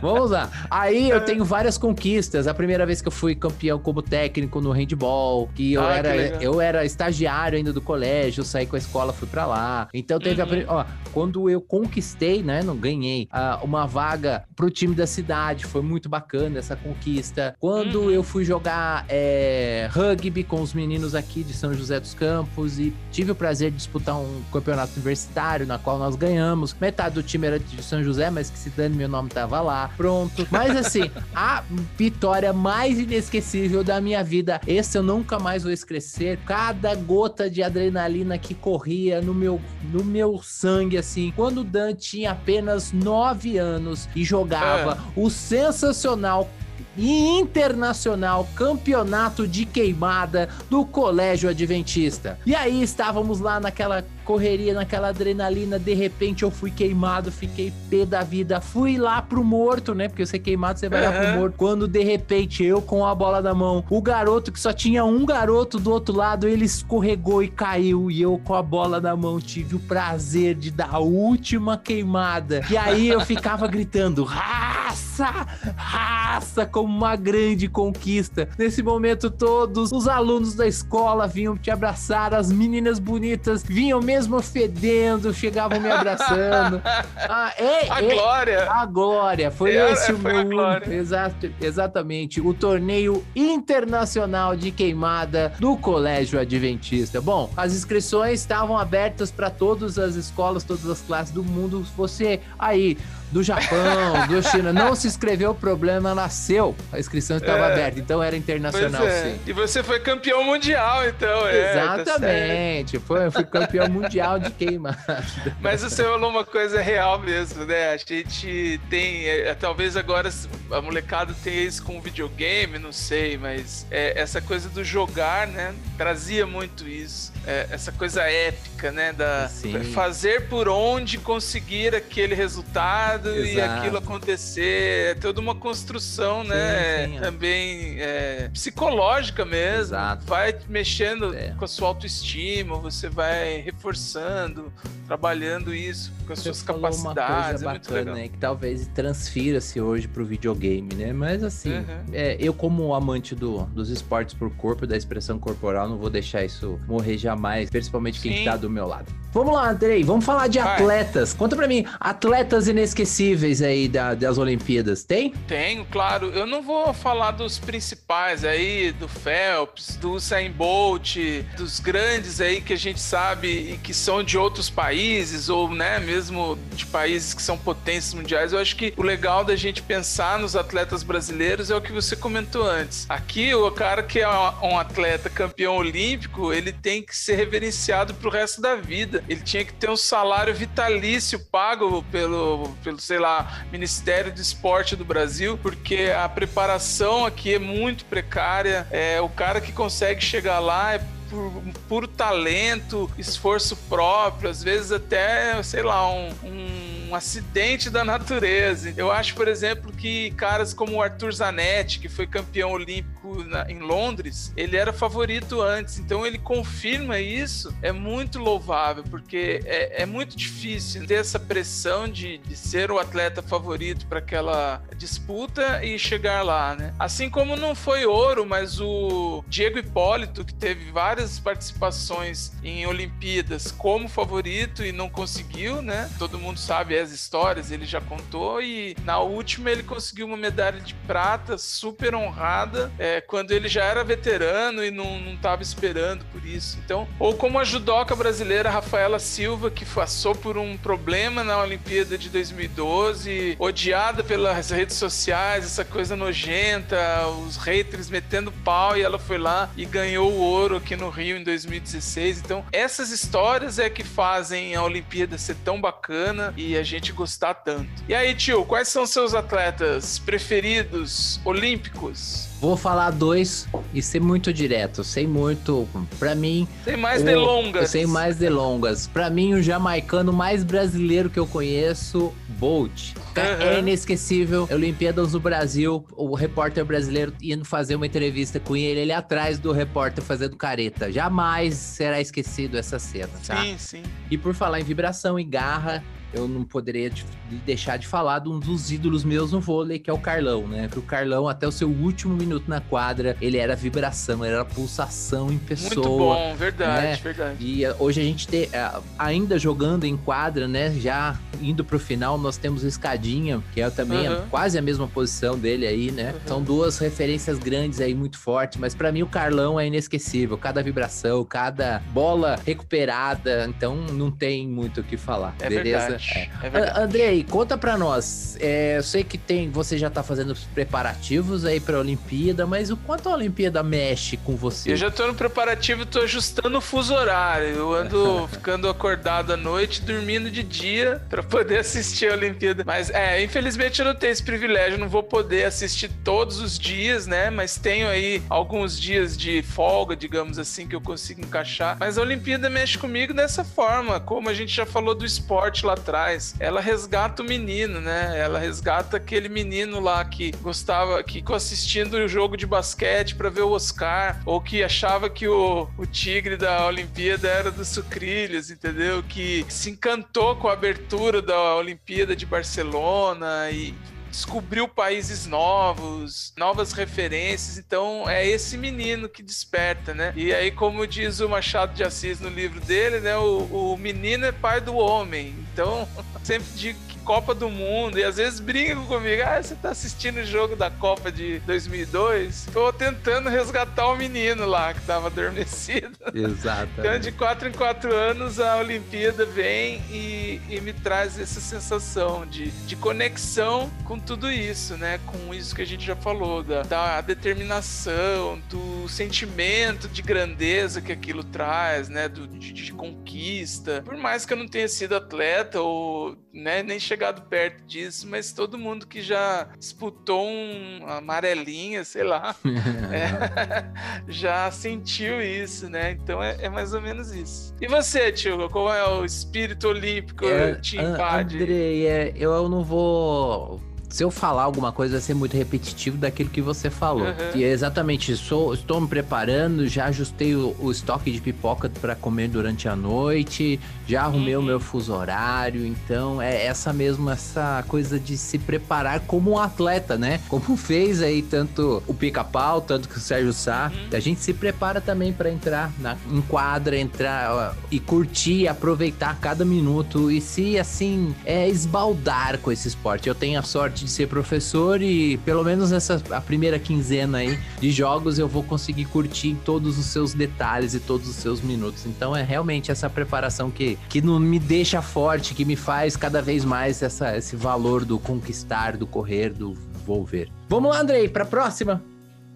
Vamos lá. Aí eu tenho várias conquistas. A primeira vez que eu fui campeão como técnico no handball, que eu Ah, que era legal. eu era estagiário ainda do colégio, saí com a escola, fui pra lá. Então teve a Uhum. pri- ó, quando eu conquistei, né, não ganhei, ah, uma vaga pro time da cidade, foi muito bacana essa conquista. Quando Uhum. eu fui jogar é, rugby com os meninos aqui de São José dos Campos e tive o prazer de disputar um campeonato universitário na qual nós ganhamos. Metade do time era de São José, mas que se dane, meu nome tava lá. Pronto. Mas assim, a vitória mais inesquecível da minha vida, esse eu nunca mais vou esquecer. Cada gota de adrenalina que corria no meu, no meu sangue, assim. Quando o Dan tinha apenas 9 anos e jogava o sensacional e internacional campeonato de queimada do Colégio Adventista. E aí estávamos lá naquela correria, naquela adrenalina, de repente eu fui queimado, fiquei pé da vida, fui lá pro morto, né? Porque você queimado, você vai lá pro morto. Quando de repente eu com a bola na mão, o garoto que só tinha um garoto do outro lado, ele escorregou e caiu e eu com a bola na mão tive o prazer de dar a última queimada. E aí eu ficava gritando: "Raça! Raça!" como uma grande conquista. Nesse momento todos os alunos da escola vinham te abraçar, as meninas bonitas vinham mesmo fedendo, chegavam me abraçando. Ah, é, A é- glória! a glória, foi Era- esse o foi a meu. Exato, exatamente, o torneio internacional de queimada do Colégio Adventista. Bom, as inscrições estavam abertas para todas as escolas, todas as classes do mundo. Você aí do Japão, do China, não se inscreveu, o problema nasceu. A inscrição estava É. aberta, então era internacional, é. sim. E você foi campeão mundial, então, é. tá. Exatamente, foi, eu fui campeão mundial de queimada. Mas você falou uma coisa real mesmo, né? A gente tem, é, talvez agora a molecada tenha isso com videogame, não sei, mas é, essa coisa do jogar, né? Trazia muito isso. É, essa coisa épica, né? Da Sim. fazer por onde conseguir aquele resultado e Exato. aquilo acontecer. É toda uma construção, né? sim, é. Também é, psicológica mesmo. Exato. Vai mexendo É. com a sua autoestima, você vai reforçando, trabalhando isso com as Você suas capacidades. Uma é coisa muito bacana, né? Que talvez transfira-se hoje pro videogame, né? Mas assim, Uhum. é, eu como amante do, dos esportes por corpo, da expressão corporal, não vou deixar isso morrer jamais, principalmente quem Sim. tá do meu lado. Vamos lá, Andrei, vamos falar de Vai. atletas. Conta pra mim, atletas inesquecíveis aí da- das Olimpíadas, tem? Tenho, claro. Eu não vou falar dos principais aí, do Phelps, do Usain Bolt, dos grandes aí que a gente sabe e que são de outros países ou, né, mesmo de países que são potências mundiais. Eu acho que o legal da gente pensar nos atletas brasileiros é o que você comentou antes. Aqui, o cara que é um atleta campeão olímpico, ele tem que ser reverenciado pro resto da vida. Ele tinha que ter um salário vitalício pago pelo, pelo sei lá, Ministério do Esporte do Brasil, porque a preparação aqui é muito precária. É, o cara que consegue chegar lá é por puro talento, esforço próprio, às vezes até, sei lá, um, um acidente da natureza. Eu acho, por exemplo, que caras como o Arthur Zanetti, que foi campeão olímpico na- em Londres, ele era favorito antes, então ele confirma isso, é muito louvável, porque é, é muito difícil ter essa pressão de, de ser o atleta favorito para aquela disputa e chegar lá, né? Assim como não foi ouro, mas o Diego Hipólito, que teve várias participações em Olimpíadas como favorito e não conseguiu, né? Todo mundo sabe as histórias, ele já contou, e na última ele conseguiu uma medalha de prata super honrada, é, quando ele já era veterano e não, não tava esperando por isso. Então, ou como a judoca brasileira Rafaela Silva, que passou por um problema na Olimpíada de 2012, odiada pelas redes sociais, essa coisa nojenta, os haters metendo pau, e ela foi lá e ganhou o ouro aqui no Rio em 2016. Então, essas histórias é que fazem a Olimpíada ser tão bacana e a gente gostar tanto. E aí, tio, quais são seus atletas preferidos olímpicos? Vou falar dois e ser muito direto, sem muito. Pra mim. Sem mais o- delongas. Sem mais delongas. Pra mim, o jamaicano mais brasileiro que eu conheço, Bolt. Cara, É inesquecível. Olimpíadas do Brasil, o repórter brasileiro indo fazer uma entrevista com ele, ele atrás do repórter fazendo careta. Jamais será esquecido essa cena, tá? Sim, sim. E por falar em vibração e garra, eu não poderia de- de deixar de falar de um dos ídolos meus no vôlei, que é o Carlão, né? Que o Carlão, até o seu último minuto na quadra, ele era vibração, ele era pulsação em pessoa. Muito bom, verdade, né? verdade. E eh, hoje a gente tem, eh, ainda jogando em quadra, né? Já indo pro final, nós temos o Escadinha, que é também Uhum. quase a mesma posição dele aí, né? São duas referências grandes aí, muito fortes, mas pra mim o Carlão é inesquecível. Cada vibração, cada bola recuperada, então não tem muito o que falar, É beleza? verdade. É. É verdade. Andrei, conta pra nós. É, eu sei que tem, você já tá fazendo os preparativos aí pra Olimpíada, mas o quanto a Olimpíada mexe com você? Eu já tô no preparativo, tô ajustando o fuso horário. Eu ando ficando acordado à noite, dormindo de dia pra poder assistir a Olimpíada. Mas é, infelizmente eu não tenho esse privilégio, não vou poder assistir todos os dias, né? Mas tenho aí alguns dias de folga, digamos assim, que eu consigo encaixar. Mas a Olimpíada mexe comigo dessa forma, como a gente já falou do esporte lá atrás. Ela resgata o menino, né? Ela resgata aquele menino lá que gostava, que ficou assistindo o jogo de basquete pra ver o Oscar, ou que achava que o, o tigre da Olimpíada era dos sucrilhos, entendeu? Que se encantou com a abertura da Olimpíada de Barcelona e descobriu países novos, novas referências. Então é esse menino que desperta, né? E aí, como diz o Machado de Assis no livro dele, né? O, o menino é pai do homem. Então, sempre digo Copa do Mundo, e às vezes brincam comigo, ah, você tá assistindo o jogo da Copa de 2002? Tô tentando resgatar o menino lá que tava adormecido. Exato. Então, de quatro em quatro anos, a Olimpíada vem e, e me traz essa sensação de, de conexão com tudo isso, né? Com isso que a gente já falou, da, da determinação, do sentimento de grandeza que aquilo traz, né? Do, de, de conquista. Por mais que eu não tenha sido atleta ou né, nem chegado perto disso, mas todo mundo que já disputou um amarelinha, sei lá, é, já sentiu isso, né? Então é, é mais ou menos isso. E você, tio, qual é o espírito olímpico É, te An- invade? Andrei, é, eu não vou. Se eu falar alguma coisa, vai ser muito repetitivo daquilo que você falou. Uhum. Que é exatamente isso. Estou me preparando, já ajustei o, o estoque de pipoca para comer durante a noite, já arrumei Uhum. o meu fuso horário. Então, é essa mesmo, essa coisa de se preparar como um atleta, né? Como fez aí tanto o pica-pau, tanto que o Sérgio Sá. Uhum. A gente se prepara também para entrar na em quadra, entrar e curtir, aproveitar cada minuto e se assim é esbaldar com esse esporte. Eu tenho a sorte de ser professor e pelo menos essa a primeira quinzena aí de jogos eu vou conseguir curtir todos os seus detalhes e todos os seus minutos. Então é realmente essa preparação que que não me deixa forte, que me faz cada vez mais essa, esse valor do conquistar, do correr, do volver. Vamos lá, Andrei, para próxima.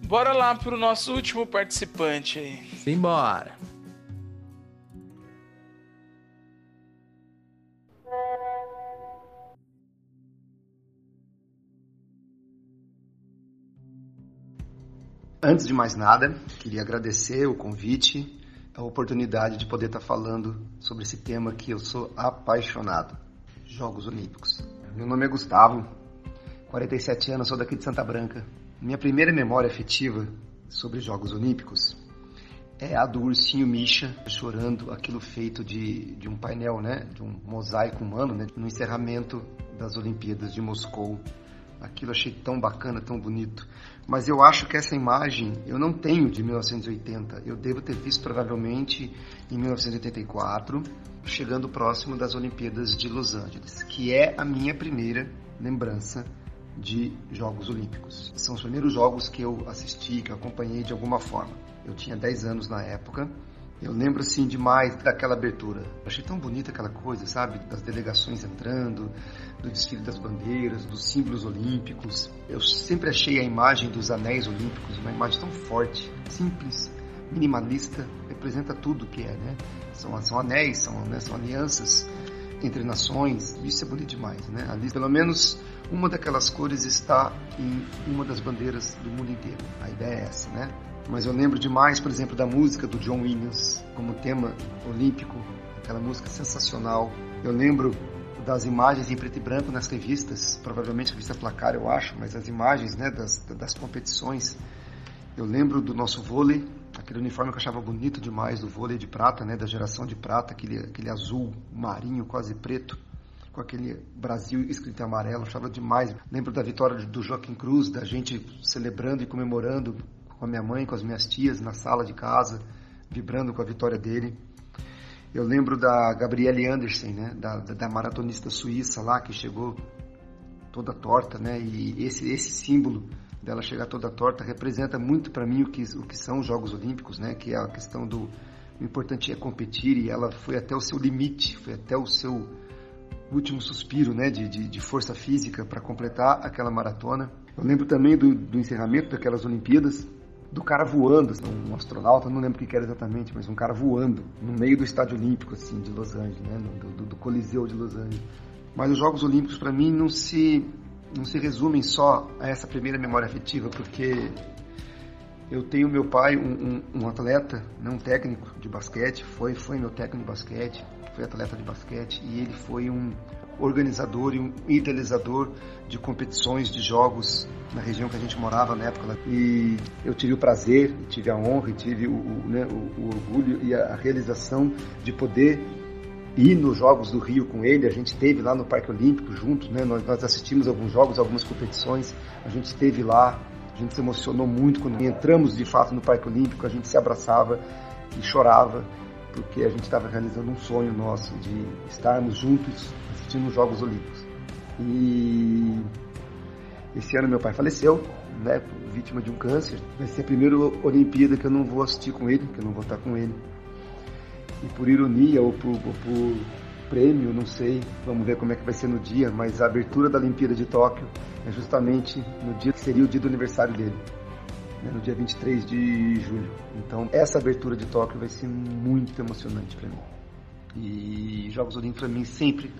Bora lá pro nosso último participante aí. Simbora. Antes de mais nada, queria agradecer o convite, a oportunidade de poder estar falando sobre esse tema que eu sou apaixonado, Jogos Olímpicos. Meu nome é Gustavo, 47 anos, sou daqui de Santa Branca. Minha primeira memória afetiva sobre Jogos Olímpicos é a do ursinho Misha chorando aquilo feito de, de um painel, né, de um mosaico humano, né, no encerramento das Olimpíadas de Moscou. Aquilo achei tão bacana, tão bonito. Mas eu acho que essa imagem eu não tenho de 1980. Eu devo ter visto provavelmente em 1984, chegando próximo das Olimpíadas de Los Angeles, que é a minha primeira lembrança de Jogos Olímpicos. São os primeiros jogos que eu assisti, que eu acompanhei de alguma forma. Eu tinha 10 anos na época. Eu lembro assim demais daquela abertura. Achei tão bonita aquela coisa, sabe? Das delegações entrando, do desfile das bandeiras, dos símbolos olímpicos. Eu sempre achei a imagem dos anéis olímpicos uma imagem tão forte, simples, minimalista, representa tudo que é, né? São, são anéis, são, né? são alianças entre nações, isso é bonito demais, né? Ali, pelo menos uma daquelas cores está em uma das bandeiras do mundo inteiro. A ideia é essa, né? Mas eu lembro demais, por exemplo, da música do John Williams como tema olímpico, aquela música sensacional. Eu lembro das imagens em preto e branco nas revistas, provavelmente revista Placar, eu acho, mas as imagens né, das, das competições. Eu lembro do nosso vôlei, aquele uniforme que eu achava bonito demais, do vôlei de prata, né, da geração de prata, aquele, aquele azul marinho, quase preto, com aquele Brasil escrito em amarelo, achava demais. Lembro da vitória do Joaquim Cruz, da gente celebrando e comemorando com a minha mãe, com as minhas tias na sala de casa, vibrando com a vitória dele. Eu lembro da Gabriele Andersen, né, da, da maratonista suíça lá, que chegou toda torta, né, e esse, esse símbolo dela chegar toda torta representa muito para mim o que, o que são os Jogos Olímpicos, né, que é a questão do o importante é competir e ela foi até o seu limite, foi até o seu último suspiro né, de, de, de força física para completar aquela maratona. Eu lembro também do, do encerramento daquelas Olimpíadas, do cara voando, assim, um astronauta, não lembro o que era exatamente, mas um cara voando no meio do Estádio Olímpico, assim, de Los Angeles, né, do, do Coliseu de Los Angeles. Mas os Jogos Olímpicos, para mim, não se, não se resumem só a essa primeira memória afetiva, porque eu tenho meu pai, um, um, um atleta, né, um técnico de basquete, foi, foi meu técnico de basquete, foi atleta de basquete, e ele foi um organizador e um idealizador de competições de jogos na região que a gente morava na época. E eu tive o prazer, tive a honra, tive o, o, né, o, o orgulho e a realização de poder ir nos Jogos do Rio com ele. A gente esteve lá no Parque Olímpico juntos, né? nós, nós assistimos alguns jogos, algumas competições. A gente esteve lá, a gente se emocionou muito quando entramos de fato no Parque Olímpico. A gente se abraçava e chorava porque a gente estava realizando um sonho nosso de estarmos juntos assistindo os Jogos Olímpicos. E esse ano meu pai faleceu, né, vítima de um câncer. Vai ser a primeira Olimpíada que eu não vou assistir com ele, que eu não vou estar com ele. E por ironia ou por, por prêmio, não sei, vamos ver como é que vai ser no dia, mas a abertura da Olimpíada de Tóquio é justamente no dia que seria o dia do aniversário dele, né, no dia 23 de julho. Então, essa abertura de Tóquio vai ser muito emocionante para mim. E Jogos Olímpicos para mim sempre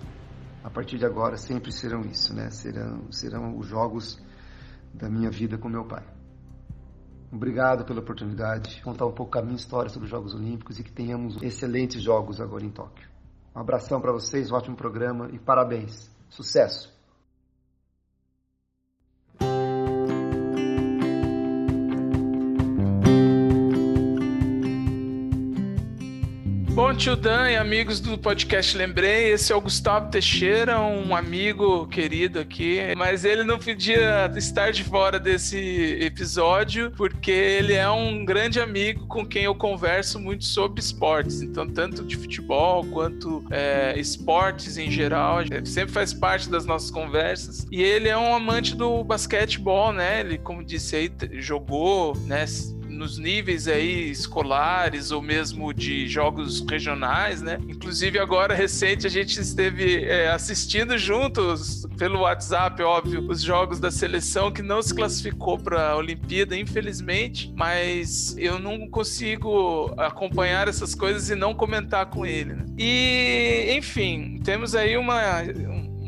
a partir de agora sempre serão isso, né? Serão, serão os jogos da minha vida com meu pai. Obrigado pela oportunidade de contar um pouco a minha história sobre os Jogos Olímpicos e que tenhamos excelentes jogos agora em Tóquio. Um abração para vocês, um ótimo programa e parabéns. Sucesso! Bom, tio Dan e amigos do podcast Lembrei, esse é o Gustavo Teixeira, um amigo querido aqui, mas ele não podia estar de fora desse episódio porque ele é um grande amigo com quem eu converso muito sobre esportes, então tanto de futebol quanto é, esportes em geral, sempre faz parte das nossas conversas. E ele é um amante do basquetebol, né? Ele, como disse aí, jogou, né? Nos níveis aí escolares ou mesmo de jogos regionais, né? Inclusive agora recente a gente esteve é, assistindo juntos pelo WhatsApp, óbvio, os jogos da seleção que não se classificou para a Olimpíada, infelizmente, mas eu não consigo acompanhar essas coisas e não comentar com ele. Né? E enfim, temos aí uma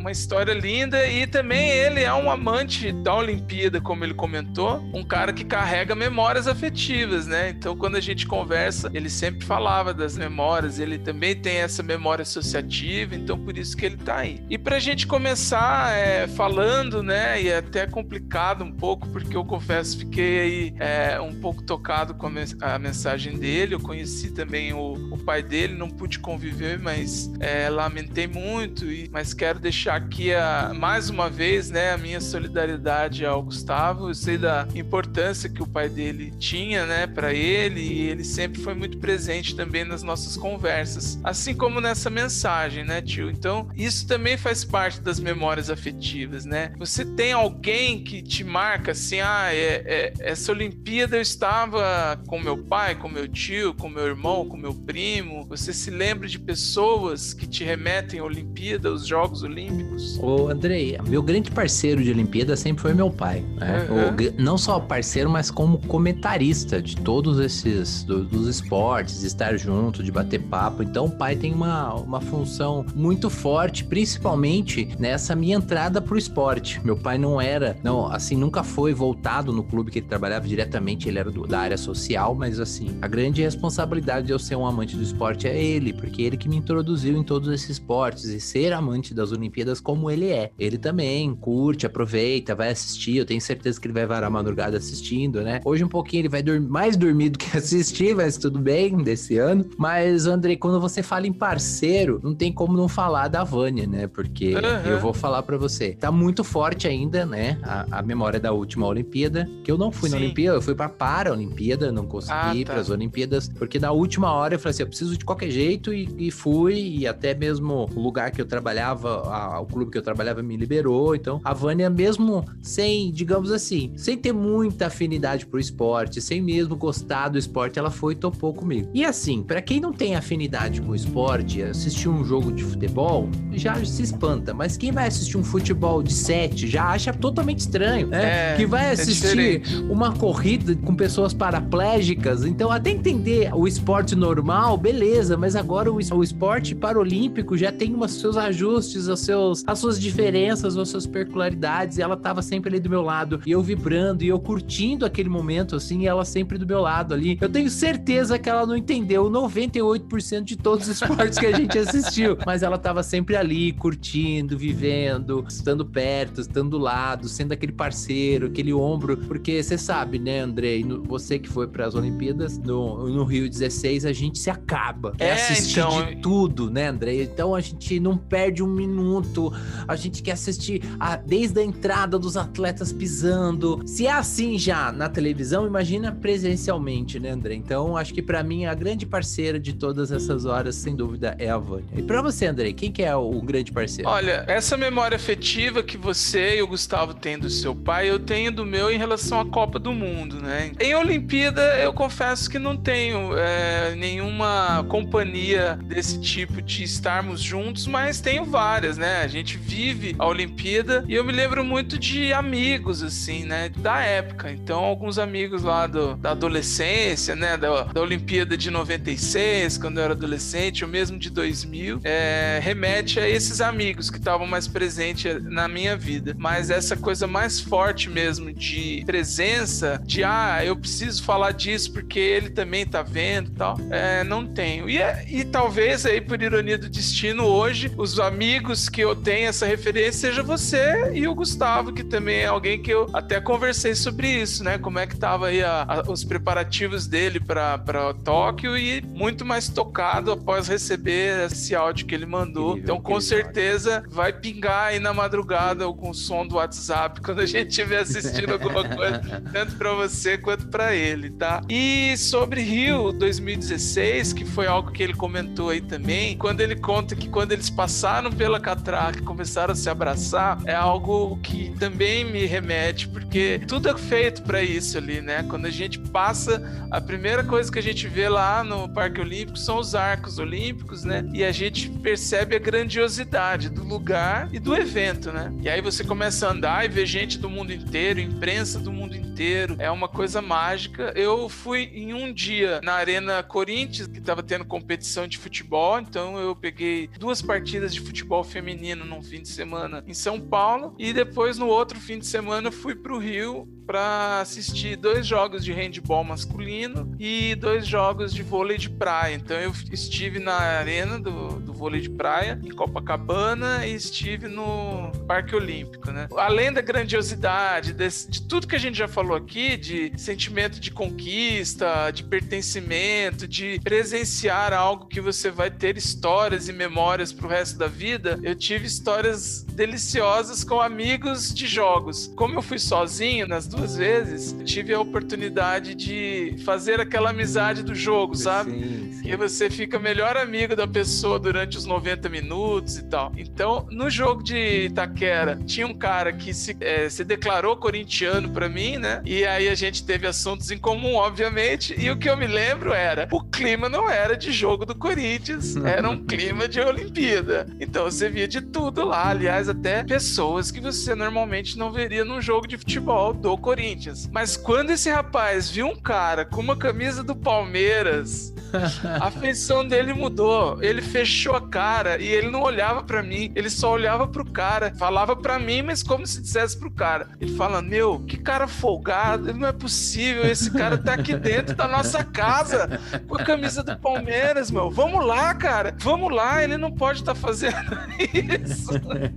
uma história linda e também ele é um amante da Olimpíada, como ele comentou, um cara que carrega memórias afetivas, né? Então, quando a gente conversa, ele sempre falava das memórias, ele também tem essa memória associativa, então por isso que ele tá aí. E pra gente começar é, falando, né, e é até complicado um pouco, porque eu confesso, fiquei aí é, um pouco tocado com a, mensagem dele, eu conheci também o, o pai dele, não pude conviver, mas é, lamentei muito, e, mas quero deixar deixar aqui a, mais uma vez né, a minha solidariedade ao Gustavo. Eu sei da importância que o pai dele tinha né, para ele e ele sempre foi muito presente também nas nossas conversas, assim como nessa mensagem, né, tio? Então, isso também faz parte das memórias afetivas, né? Você tem alguém que te marca assim, ah, é, é, essa Olimpíada eu estava com meu pai, com meu tio, com meu irmão, com meu primo. Você se lembra de pessoas que te remetem à Olimpíada, aos Jogos Olímpicos? Olímpicos? Ô, Andrei, meu grande parceiro de Olimpíada sempre foi meu pai. Né? Uhum. O- não só parceiro, mas como comentarista de todos esses do- dos esportes, de estar junto, de bater papo. Então, o pai tem uma, uma função muito forte, principalmente nessa minha entrada pro esporte. Meu pai não era, não, assim, nunca foi voltado no clube que ele trabalhava diretamente, ele era do- da área social, mas assim, a grande responsabilidade de eu ser um amante do esporte é ele, porque ele que me introduziu em todos esses esportes e ser amante das Olimpíadas como ele é. Ele também curte, aproveita, vai assistir, eu tenho certeza que ele vai varar a madrugada assistindo, né? Hoje um pouquinho ele vai dormir mais dormido que assistir, mas tudo bem desse ano. Mas, Andrei, quando você fala em parceiro, não tem como não falar da Vânia, né? Porque Aham. eu vou falar pra você, tá muito forte ainda, né? A, a memória da última Olimpíada, que eu não fui na Sim. Olimpíada, eu fui pra Para-Olimpíada, não consegui Ah, ir tá. pras Olimpíadas, porque na última hora eu falei assim, eu preciso de qualquer jeito e, e fui, e até mesmo o lugar que eu trabalhava, a- o clube que eu trabalhava me liberou, então a Vânia mesmo sem, digamos assim, sem ter muita afinidade pro esporte, sem mesmo gostar do esporte, ela foi e topou comigo. E assim, pra quem não tem afinidade com o esporte, assistir um jogo de futebol já se espanta, mas quem vai assistir um futebol de sete já acha totalmente estranho, né? É, que vai é assistir diferente. uma corrida com pessoas paraplégicas. Então, até entender o esporte normal, beleza, mas agora o esporte paralímpico já tem os seus ajustes, os seus, as suas diferenças, as suas peculiaridades. E ela tava sempre ali do meu lado, e eu vibrando, e eu curtindo aquele momento, assim, e ela sempre do meu lado ali. Eu tenho certeza que ela não entendeu 98% de todos os esportes que a gente assistiu, mas ela tava sempre ali, curtindo, vivendo, estando perto, estando do lado, sendo aquele parceiro, aquele ombro, porque você sabe, né, Andrei, no- você que foi para as Olimpíadas no, no Rio 16, a gente se acaba. É, É, assistir então, de tudo, né, Andrei? Então a gente não perde um minuto, a gente quer assistir a- desde a entrada dos atletas pisando. Se é assim já na televisão, imagina presencialmente, né, André? Então acho que para mim a grande parceira de todas essas horas, sem dúvida, é a Vânia. E para você, Andrei, quem que é o grande parceiro? Olha, essa memória afetiva que você e o Gustavo têm do seu pai, eu tenho do meu em relação à Copa do Mundo, né? Em Olimpíada, eu confesso que não tenho é, nenhuma companhia desse tipo de estarmos juntos, mas tenho várias, né? A gente vive a Olimpíada e eu me lembro muito de amigos, assim, né? Da época. Então, alguns amigos lá do, da adolescência, né? Da, da Olimpíada de 96, quando eu era adolescente, ou mesmo de 2000, é, remete a esses amigos que estavam mais presentes na minha vida. Mas essa coisa mais forte mesmo de presença, de ah, eu preciso falar disso porque ele também tá vendo e tal, é, não tenho. E, é- e talvez aí, por ironia do destino, hoje, os amigos que eu tenho essa referência seja você e o Gustavo, que também é alguém que eu até conversei sobre isso, né? Como é que tava aí a- a- os preparativos dele para Tóquio e muito mais tocado após receber esse áudio que ele mandou. Incrível, então, com certeza, vai pingar aí na madrugada ou com o som do WhatsApp quando a gente estiver assistindo alguma coisa, tanto para você quanto para ele, tá? E sobre Rio 2016, que foi algo que ele comentou aí também, quando ele conta que quando eles passaram pela catraca e começaram a se abraçar, é algo que também me remete, porque tudo é feito para isso ali, né? Quando a gente passa, a primeira coisa que a gente vê lá no Parque Olímpico são os arcos olímpicos, né? E a gente percebe a grandiosidade do lugar e do evento, né? E aí você começa a andar e ver gente do mundo inteiro, imprensa do mundo inteiro. É uma coisa mágica. Eu fui em um dia na Arena Corinthians, que estava tendo competição de futebol, então eu peguei duas partidas de futebol feminino num fim de semana em São Paulo e depois no outro fim de semana fui para o Rio para assistir dois jogos de handball masculino e dois jogos de vôlei de praia. Então eu estive na arena do, do vôlei de praia em Copacabana e estive no Parque Olímpico, né? Além da grandiosidade desse- de tudo que a gente já falou aqui, de sentimento de conquista, de pertencimento, de presenciar algo que você vai ter histórias e memórias pro resto da vida, eu tive histórias deliciosas com amigos de jogos. Como eu fui sozinho nas duas vezes, eu tive a oportunidade de fazer aquela amizade do jogo, sabe? Sim, sim. que você fica melhor amigo da pessoa durante os 90 minutos e tal. Então, no jogo de Itaquera, tinha um cara que se, eh, se declarou corintiano pra mim, né? E aí a gente teve assuntos em comum, obviamente. E o que eu me lembro era: o clima não era de jogo do Corinthians, era um clima de Olimpíada. Então você via de tudo lá. Aliás, até pessoas que você normalmente não veria num jogo de futebol do Corinthians. Mas quando esse rapaz viu um cara com uma camisa do Palmeiras, a feição dele mudou. Ele fechou a cara e ele não olhava para mim, ele só olhava pro cara, falava para mim, mas como se dissesse pro cara. Ele fala: Meu, que cara folgado, não é possível, esse cara tá aqui dentro da nossa casa com a camisa do Palmeiras, meu. Vamos lá, cara, vamos lá, ele não pode estar tá fazendo isso.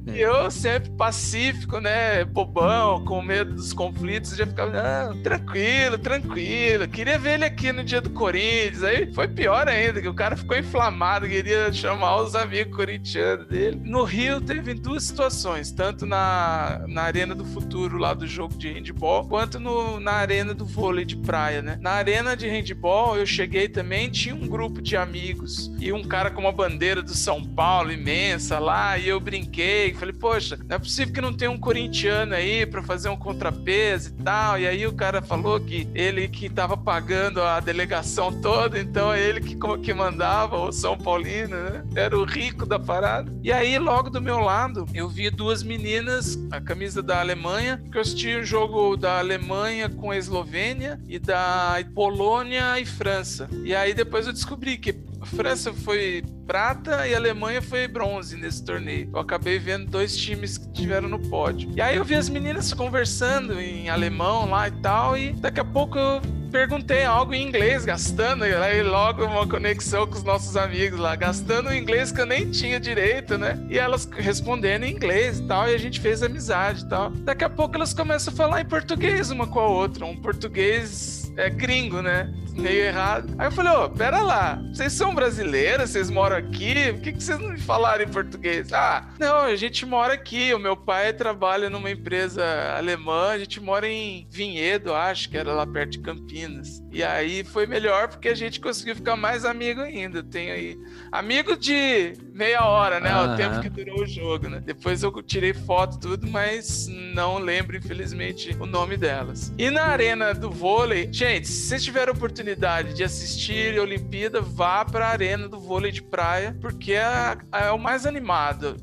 E eu sempre pacífico, né, bobão, com medo dos conflitos, já ficava, ah, tranquilo, tranquilo. Queria ver ele aqui no dia do Corinthians. Aí foi pior ainda, que o cara ficou inflamado, queria chamar os amigos corintianos dele. No Rio teve duas situações, tanto na, na Arena do Futuro, lá do jogo de handball, quanto no, na Arena do vôlei de praia, né? Na Arena de handball, eu cheguei também, tinha um grupo de amigos e um cara com uma bandeira do São Paulo imensa lá, e eu brinquei, falei, poxa, não é possível que não tenha um corintiano aí para fazer um contrapeso e tal. E aí o cara falou que ele que tava pagando a delegação toda, então é ele que, que mandava, o São Paulino, né? Era o rico da parada. E aí, logo do meu lado, eu vi duas meninas, a camisa da Alemanha, que eu assisti o jogo da Alemanha com a Eslovênia e da Polônia e França. E aí depois eu descobri que França foi prata e a Alemanha foi bronze nesse torneio. Eu acabei vendo dois times que tiveram no pódio. E aí eu vi as meninas conversando em alemão lá e tal, e daqui a pouco eu perguntei algo em inglês, gastando aí logo uma conexão com os nossos amigos lá, gastando o inglês que eu nem tinha direito, né? E elas respondendo em inglês e tal, e a gente fez amizade e tal. Daqui a pouco elas começam a falar em português uma com a outra, um português é gringo, né? Meio errado. Aí eu falei, ô, oh, pera lá, vocês são brasileiras, vocês moram aqui, por que, que vocês não me falaram em português? Ah, não, a gente mora aqui, o meu pai trabalha numa empresa alemã, a gente mora em Vinhedo, acho que era lá perto de Campinas. E aí foi melhor porque a gente conseguiu ficar mais amigo ainda. Tenho aí amigo de meia hora, né? Uhum. O tempo que durou o jogo, né? Depois eu tirei foto tudo, mas não lembro infelizmente o nome delas. E na arena do vôlei, Gente, se vocês tiverem oportunidade de assistir a Olimpíada, vá para a arena do vôlei de praia, porque é, é o mais animado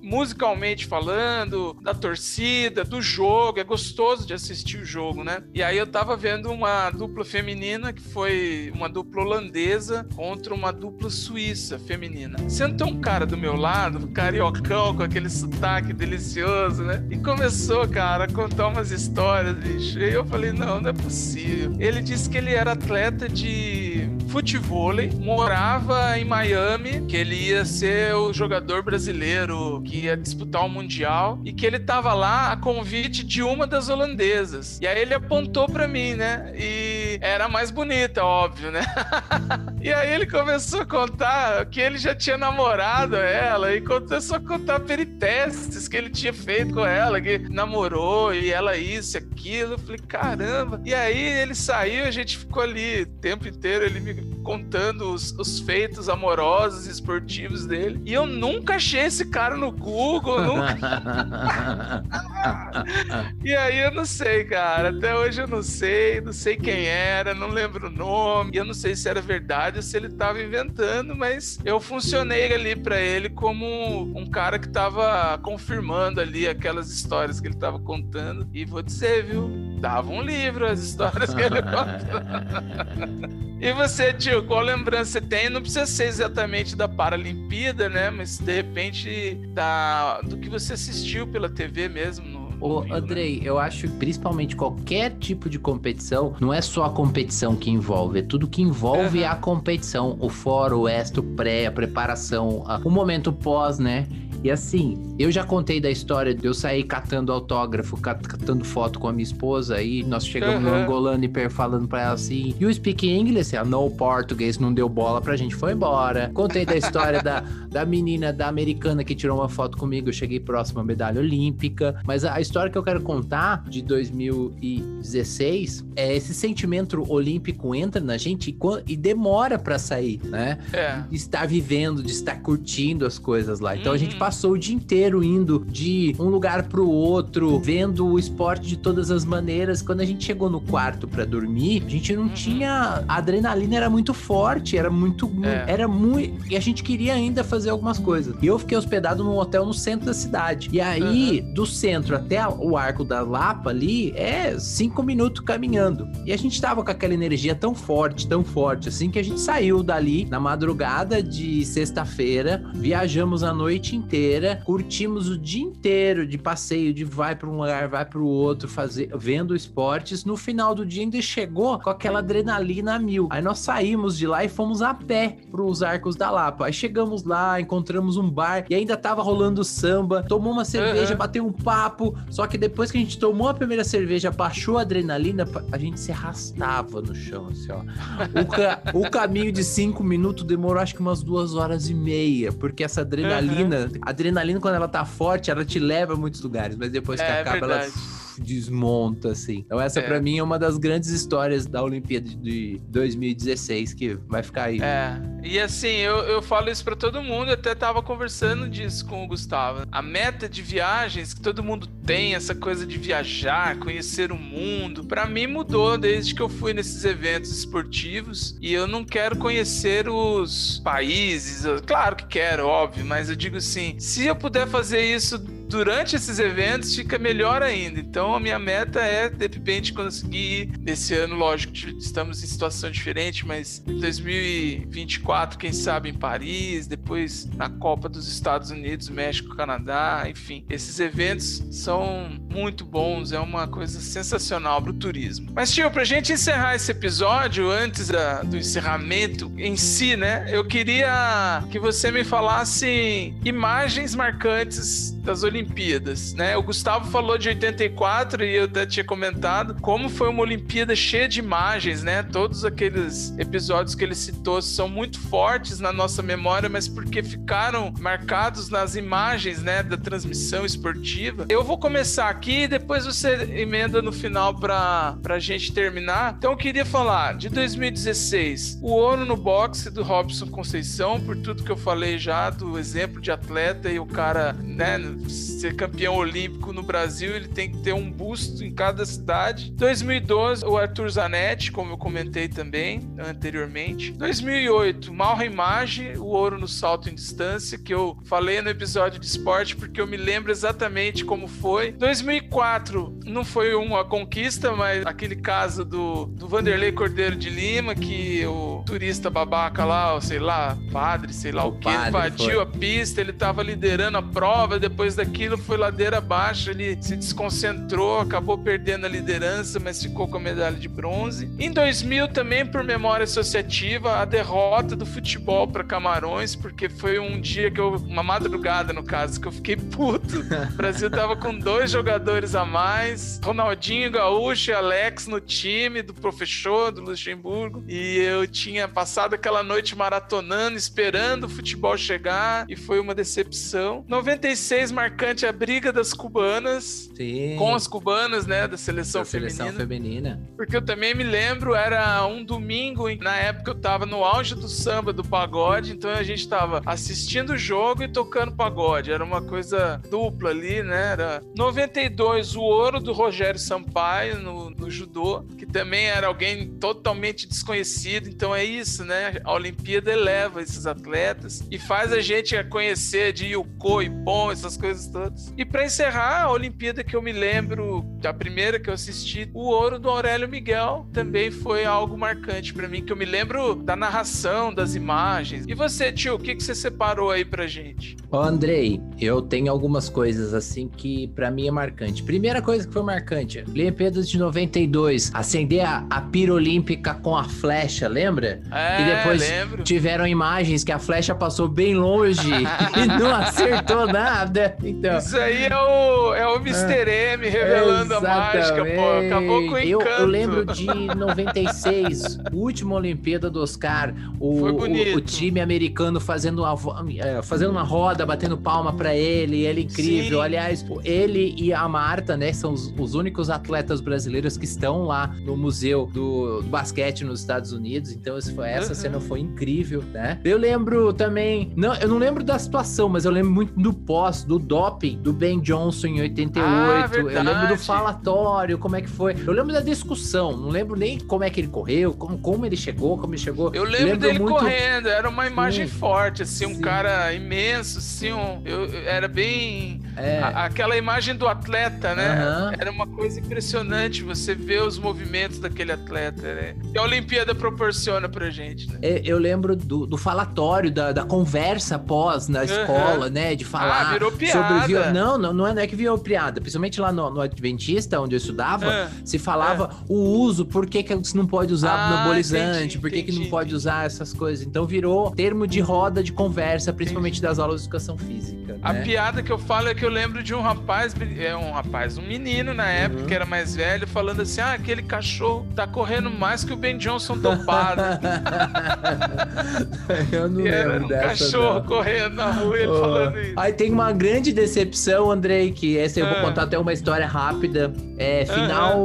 musicalmente falando, da torcida, do jogo. É gostoso de assistir o jogo, né? E aí eu tava vendo uma dupla feminina que foi uma dupla holandesa contra uma dupla suíça feminina. Sentou um cara do meu lado, um cariocão com aquele sotaque delicioso, né? E começou, cara, a contar umas histórias, bicho. E eu falei, não, não é possível. Ele disse que ele era atleta de futevôlei, morava em Miami, que ele ia ser o jogador brasileiro que ia disputar o Mundial e que ele tava lá a convite de uma das holandesas. E aí ele apontou para mim, né? E era mais bonita, óbvio, né? e aí ele começou a contar que ele já tinha namorado ela e começou a contar peripécias que ele tinha feito com ela, que namorou e ela isso, aquilo. Eu falei, caramba. E aí ele saiu, a gente ficou ali o tempo inteiro, ele me contando os, os feitos amorosos e esportivos dele. E eu nunca achei esse cara no Google, nunca. e aí eu não sei, cara. Até hoje eu não sei, não sei quem era, não lembro o nome. E eu não sei se era verdade ou se ele tava inventando, mas eu funcionei ali para ele como um cara que tava confirmando ali aquelas histórias que ele tava contando. E vou dizer, viu? Dava um livro as histórias que ele contou. E você, tio, qual lembrança você tem? Não precisa ser exatamente da Paralimpíada, né? Mas de repente da, do que você assistiu pela TV mesmo. No, Ô, Rio, Andrei, né? eu acho que principalmente qualquer tipo de competição, não é só a competição que envolve, é tudo que envolve uhum. a competição. O fora, o extra, o pré, a preparação, a, o momento pós, né? E assim, eu já contei da história de eu sair catando autógrafo, catando foto com a minha esposa, aí nós chegamos uhum. no angolano e falando pra ela assim: You speak English? Ela, no português, não deu bola pra gente, foi embora. Contei da história da, da menina, da americana que tirou uma foto comigo, eu cheguei próximo à medalha olímpica. Mas a, a história que eu quero contar de 2016 é esse sentimento olímpico entra na gente e, e demora pra sair, né? É. De estar vivendo, de estar curtindo as coisas lá. Então uhum. a gente passa passou o dia inteiro indo de um lugar pro outro, vendo o esporte de todas as maneiras. Quando a gente chegou no quarto para dormir, a gente não tinha. A adrenalina era muito forte, era muito. É. Era muito. E a gente queria ainda fazer algumas coisas. E eu fiquei hospedado num hotel no centro da cidade. E aí, do centro até o arco da Lapa ali, é cinco minutos caminhando. E a gente tava com aquela energia tão forte, tão forte, assim, que a gente saiu dali na madrugada de sexta-feira, viajamos a noite inteira, curtimos o dia inteiro de passeio, de vai para um lugar, vai para o outro, fazer, vendo esportes. No final do dia ainda chegou com aquela adrenalina a mil. Aí nós saímos de lá e fomos a pé pros Arcos da Lapa. Aí chegamos lá, encontramos um bar e ainda tava rolando samba, tomou uma cerveja, Uhum. bateu um papo. Só que depois que a gente tomou a primeira cerveja, baixou a adrenalina, a gente se arrastava no chão, assim, ó. O, ca- o caminho de cinco minutos demorou acho que umas duas horas e meia, porque essa adrenalina, a adrenalina quando ela tá forte, ela te leva a muitos lugares, mas depois que É, acaba, ela verdade. Desmonta, assim. Então essa É. pra mim é uma das grandes histórias da Olimpíada de 2016, que vai ficar aí. É, e assim, eu, eu falo isso pra todo mundo, eu até tava conversando disso com o Gustavo. A meta de viagens que todo mundo tem, essa coisa de viajar, conhecer o mundo, pra mim mudou desde que eu fui nesses eventos esportivos e eu não quero conhecer os países, claro que quero, óbvio, mas eu digo assim, se eu puder fazer isso durante esses eventos fica melhor ainda. Então a minha meta é, de repente, conseguir ir. Nesse ano, lógico, estamos em situação diferente, mas em 2024, quem sabe em Paris, depois na Copa dos Estados Unidos, México, Canadá, enfim. Esses eventos são muito bons, é uma coisa sensacional pro turismo. Mas, tio, pra gente encerrar esse episódio, antes da- do encerramento em si, né? Eu queria que você me falasse imagens marcantes das Olimpíadas, né? O Gustavo falou de 84 e eu até tinha comentado como foi uma Olimpíada cheia de imagens, né? Todos aqueles episódios que ele citou são muito fortes na nossa memória, mas porque ficaram marcados nas imagens, né, da transmissão esportiva. Eu vou começar aqui e depois você emenda no final para pra gente terminar. Então eu queria falar de 2016, o ouro no boxe do Robson Conceição, por tudo que eu falei já do exemplo de atleta e o cara, né, ser campeão olímpico no Brasil, ele tem que ter um busto em cada cidade. 2012, o Arthur Zanetti, como eu comentei também anteriormente. 2008, Malra Image, o ouro no salto em distância, que eu falei no episódio de esporte porque eu me lembro exatamente como foi. 2004, não foi uma conquista, mas aquele caso do, do Vanderlei Cordeiro de Lima, que o turista babaca lá, sei lá, padre, sei lá o, que, padre invadiu foi. a pista, ele tava liderando a prova, depois daquilo foi ladeira abaixo, ele se desconcentrou, acabou perdendo a liderança, mas ficou com a medalha de bronze. Em 2000 também por memória associativa, a derrota do futebol para Camarões, porque foi um dia que eu uma madrugada no caso que eu fiquei puto. O Brasil tava com dois jogadores a mais, Ronaldinho Gaúcho e Alex no time do professor do Luxemburgo, e eu tinha passado aquela noite maratonando, esperando o futebol chegar, e foi uma decepção. 96 a briga das cubanas Sim. com as cubanas, né, da seleção da seleção feminina. feminina. Porque eu também me lembro, era um domingo, na época eu tava no auge do samba, do pagode, então a gente tava assistindo o jogo e tocando pagode. Era uma coisa dupla ali, né? Era 92, o ouro do Rogério Sampaio no, no judô, que também era alguém totalmente desconhecido. Então é isso, né? A Olimpíada eleva esses atletas e faz a gente conhecer de Yuko e Pon, essas coisas todas. E pra encerrar, a Olimpíada que eu me lembro, a primeira que eu assisti, o ouro do Aurélio Miguel, também foi algo marcante pra mim, que eu me lembro da narração, das imagens. E você, tio, o que, que você separou aí pra gente? Ô, Andrei, eu tenho algumas coisas assim que pra mim é marcante. Primeira coisa que foi marcante, Olimpíadas de 92, acender a, a pira olímpica com a flecha, lembra? É, e depois lembro. tiveram imagens que a flecha passou bem longe e não acertou nada. Então, Isso aí é o, é o Mr. M revelando a mágica, pô. Acabou com o eu, encanto. eu lembro de 96, última Olimpíada do Oscar, o, o- o time americano fazendo uma, eh, fazendo uma roda, batendo palma pra ele, ele incrível. Sim. Aliás, ele e a Marta, né, são os os, os únicos atletas brasileiros que estão lá no museu do, do basquete nos Estados Unidos. Então esse foi- essa Uhum. cena foi incrível, né? Eu lembro também, não, eu não lembro da situação, mas eu lembro muito do pós, do doping do Ben Johnson em 88. Ah, eu lembro do falatório, como é que foi. Eu lembro da discussão, não lembro nem como é que ele correu, como, como ele chegou, como ele chegou. Eu lembro, dele muito- correndo, era uma imagem Sim. forte, assim, um Sim. cara imenso, assim, um, eu, eu- era bem... É. a- aquela imagem do atleta, né? Aham. Era uma coisa impressionante você ver os movimentos daquele atleta, né? Que a Olimpíada proporciona pra gente, né? É, Eu lembro do, do falatório, da, da conversa após na escola, né? De falar Ah, virou sobre Não, não, não é, não é que virou piada. Principalmente lá no, no Adventista, onde eu estudava, Ah, se falava o uso, por que, que você não pode usar Ah, anabolizante, entendi, por que, que não entendi, pode usar essas coisas. Então virou termo de roda de conversa, principalmente das aulas de educação física. A né? piada que eu falo é que eu lembro de um rapaz, é um rapaz, um menino na época Uhum. que era mais velho, falando assim: ah, aquele cachorro tá correndo mais que o Ben Johnson dopado. eu não e era lembro um dessa. cachorro não. correndo na rua, ele Oh. falando isso. Aí tem uma grande decepção, Andrei, que essa eu vou Ah. contar até uma história rápida. É final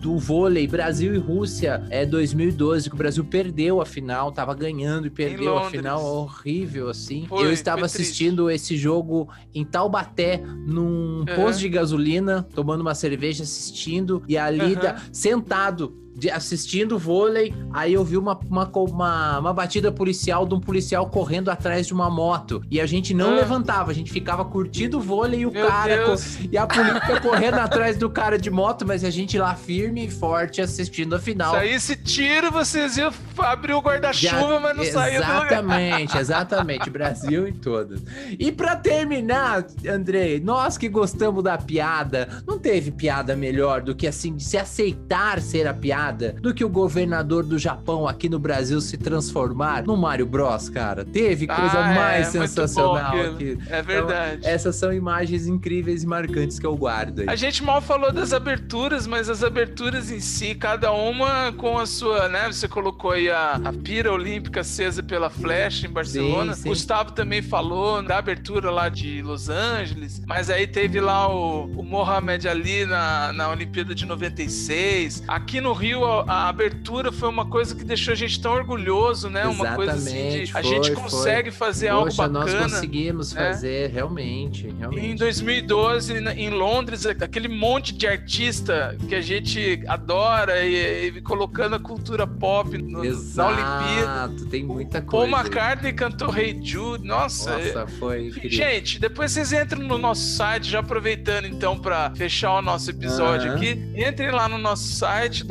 do vôlei Brasil e Rússia é 2012 que o Brasil perdeu a final, tava ganhando e perdeu a final horrível assim. Foi, eu estava foi triste. assistindo esse jogo em Taubaté num posto de gasolina, tomando uma cerveja, assistindo e ali sentado de- assistindo vôlei, aí eu vi uma, uma, uma, uma batida policial de um policial correndo atrás de uma moto. E a gente não Ah. levantava, a gente ficava curtindo o vôlei e o Meu cara. Deus. E a polícia correndo atrás do cara de moto, mas a gente lá firme e forte assistindo a final. Saísse tiro, vocês iam abrir o guarda-chuva, mas não saía do lugar. Exatamente, exatamente. Brasil em todas. E pra terminar, Andrei, nós que gostamos da piada, não teve piada melhor do que assim, de se aceitar ser a piada, do que o governador do Japão aqui no Brasil se transformar no Mario Bros, cara. Teve coisa Ah, é, mais muito sensacional bom aqui. É verdade. Então, essas são imagens incríveis e marcantes que eu guardo aí. A gente mal falou das aberturas, mas as aberturas em si, cada uma com a sua, né? Você colocou aí a, a pira olímpica acesa pela flecha em Barcelona. Sim, sim. Gustavo também falou da abertura lá de Los Angeles, mas aí teve lá o, o Mohamed Ali na, na Olimpíada de 96. Aqui no Rio, a, a abertura foi uma coisa que deixou a gente tão orgulhoso, né? Uma coisa assim de. Exatamente, A foi, gente foi. consegue fazer Poxa, algo bacana. nós conseguimos né? fazer, realmente, realmente. Em 2012, na- em Londres, aquele monte de artista que a gente adora e, e colocando a cultura pop no- na Olimpíada. Exato, tem muita Paul coisa. McCartney cantou Hey Jude. Nossa, Nossa, foi incrível. Gente, depois vocês entram no nosso site, já aproveitando então para fechar o nosso episódio Aham. aqui, entrem lá no nosso site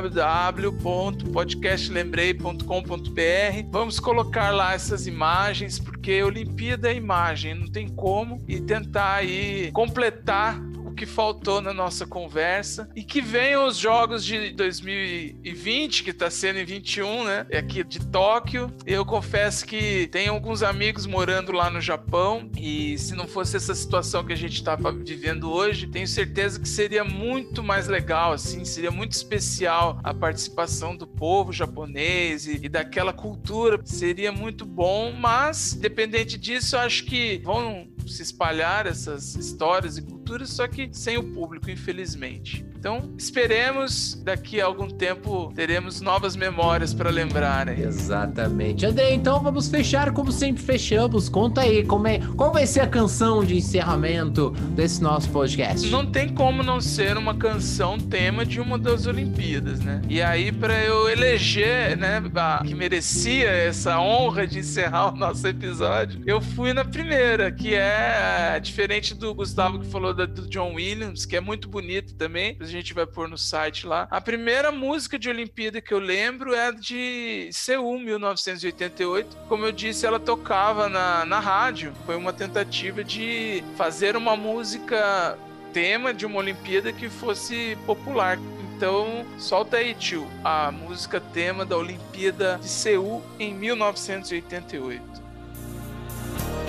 www.podcastlembrei.com.br. Vamos colocar lá essas imagens porque Olimpíada é imagem, não tem como e tentar aí completar que faltou na nossa conversa e que venham os jogos de 2020, que tá sendo em 21, né? Aqui de Tóquio. Eu confesso que tem alguns amigos morando lá no Japão e se não fosse essa situação que a gente tá vivendo hoje, tenho certeza que seria muito mais legal, assim, seria muito especial a participação do povo japonês e, e daquela cultura. Seria muito bom, mas independente disso, acho que vão se espalhar essas histórias e culturas, só que sem o público, infelizmente. Então, esperemos daqui a algum tempo teremos novas memórias para lembrar. Né? Exatamente. André, então vamos fechar como sempre fechamos. Conta aí como é, qual vai ser a canção de encerramento desse nosso podcast. Não tem como não ser uma canção tema de uma das Olimpíadas, né? E aí, para eu eleger, né, a, que merecia essa honra de encerrar o nosso episódio, eu fui na primeira, que é diferente do Gustavo que falou da, do John Williams, que é muito bonito também. A gente vai pôr no site lá. A primeira música de Olimpíada que eu lembro é de Seul, 1988. Como eu disse, ela tocava na, na rádio. Foi uma tentativa de fazer uma música tema de uma Olimpíada que fosse popular. Então, solta aí, tio, a música tema da Olimpíada de Seul em 1988.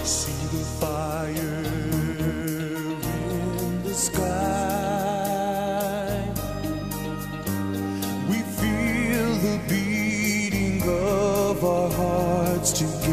See the fire in the sky. The beating of our hearts together.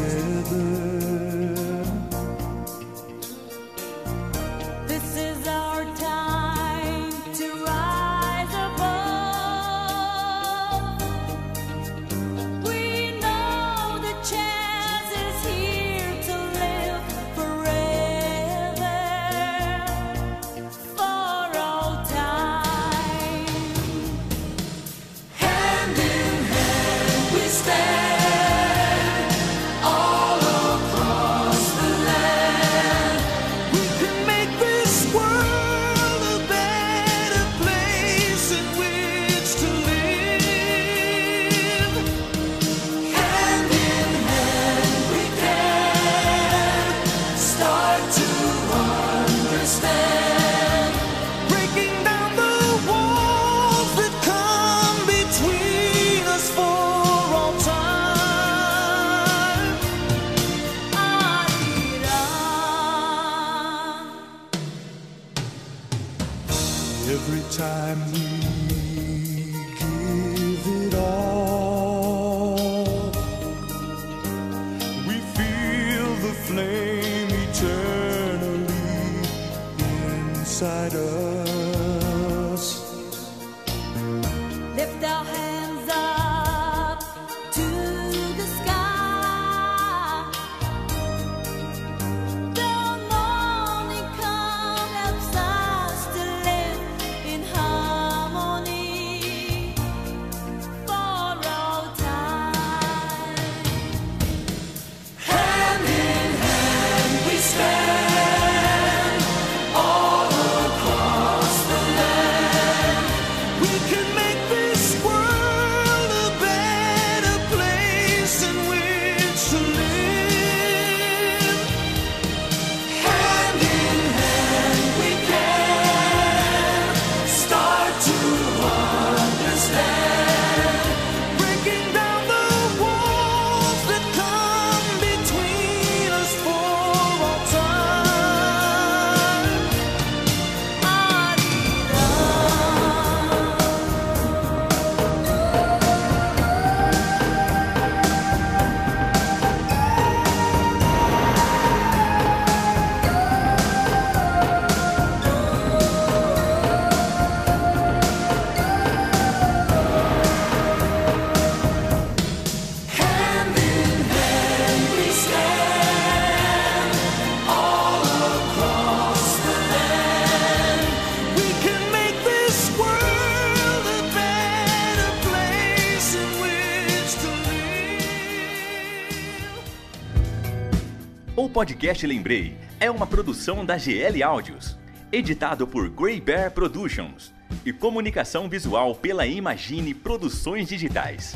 podcast Lembrei é uma produção da GL Áudios, editado por Grey Bear Productions e comunicação visual pela Imagine Produções Digitais.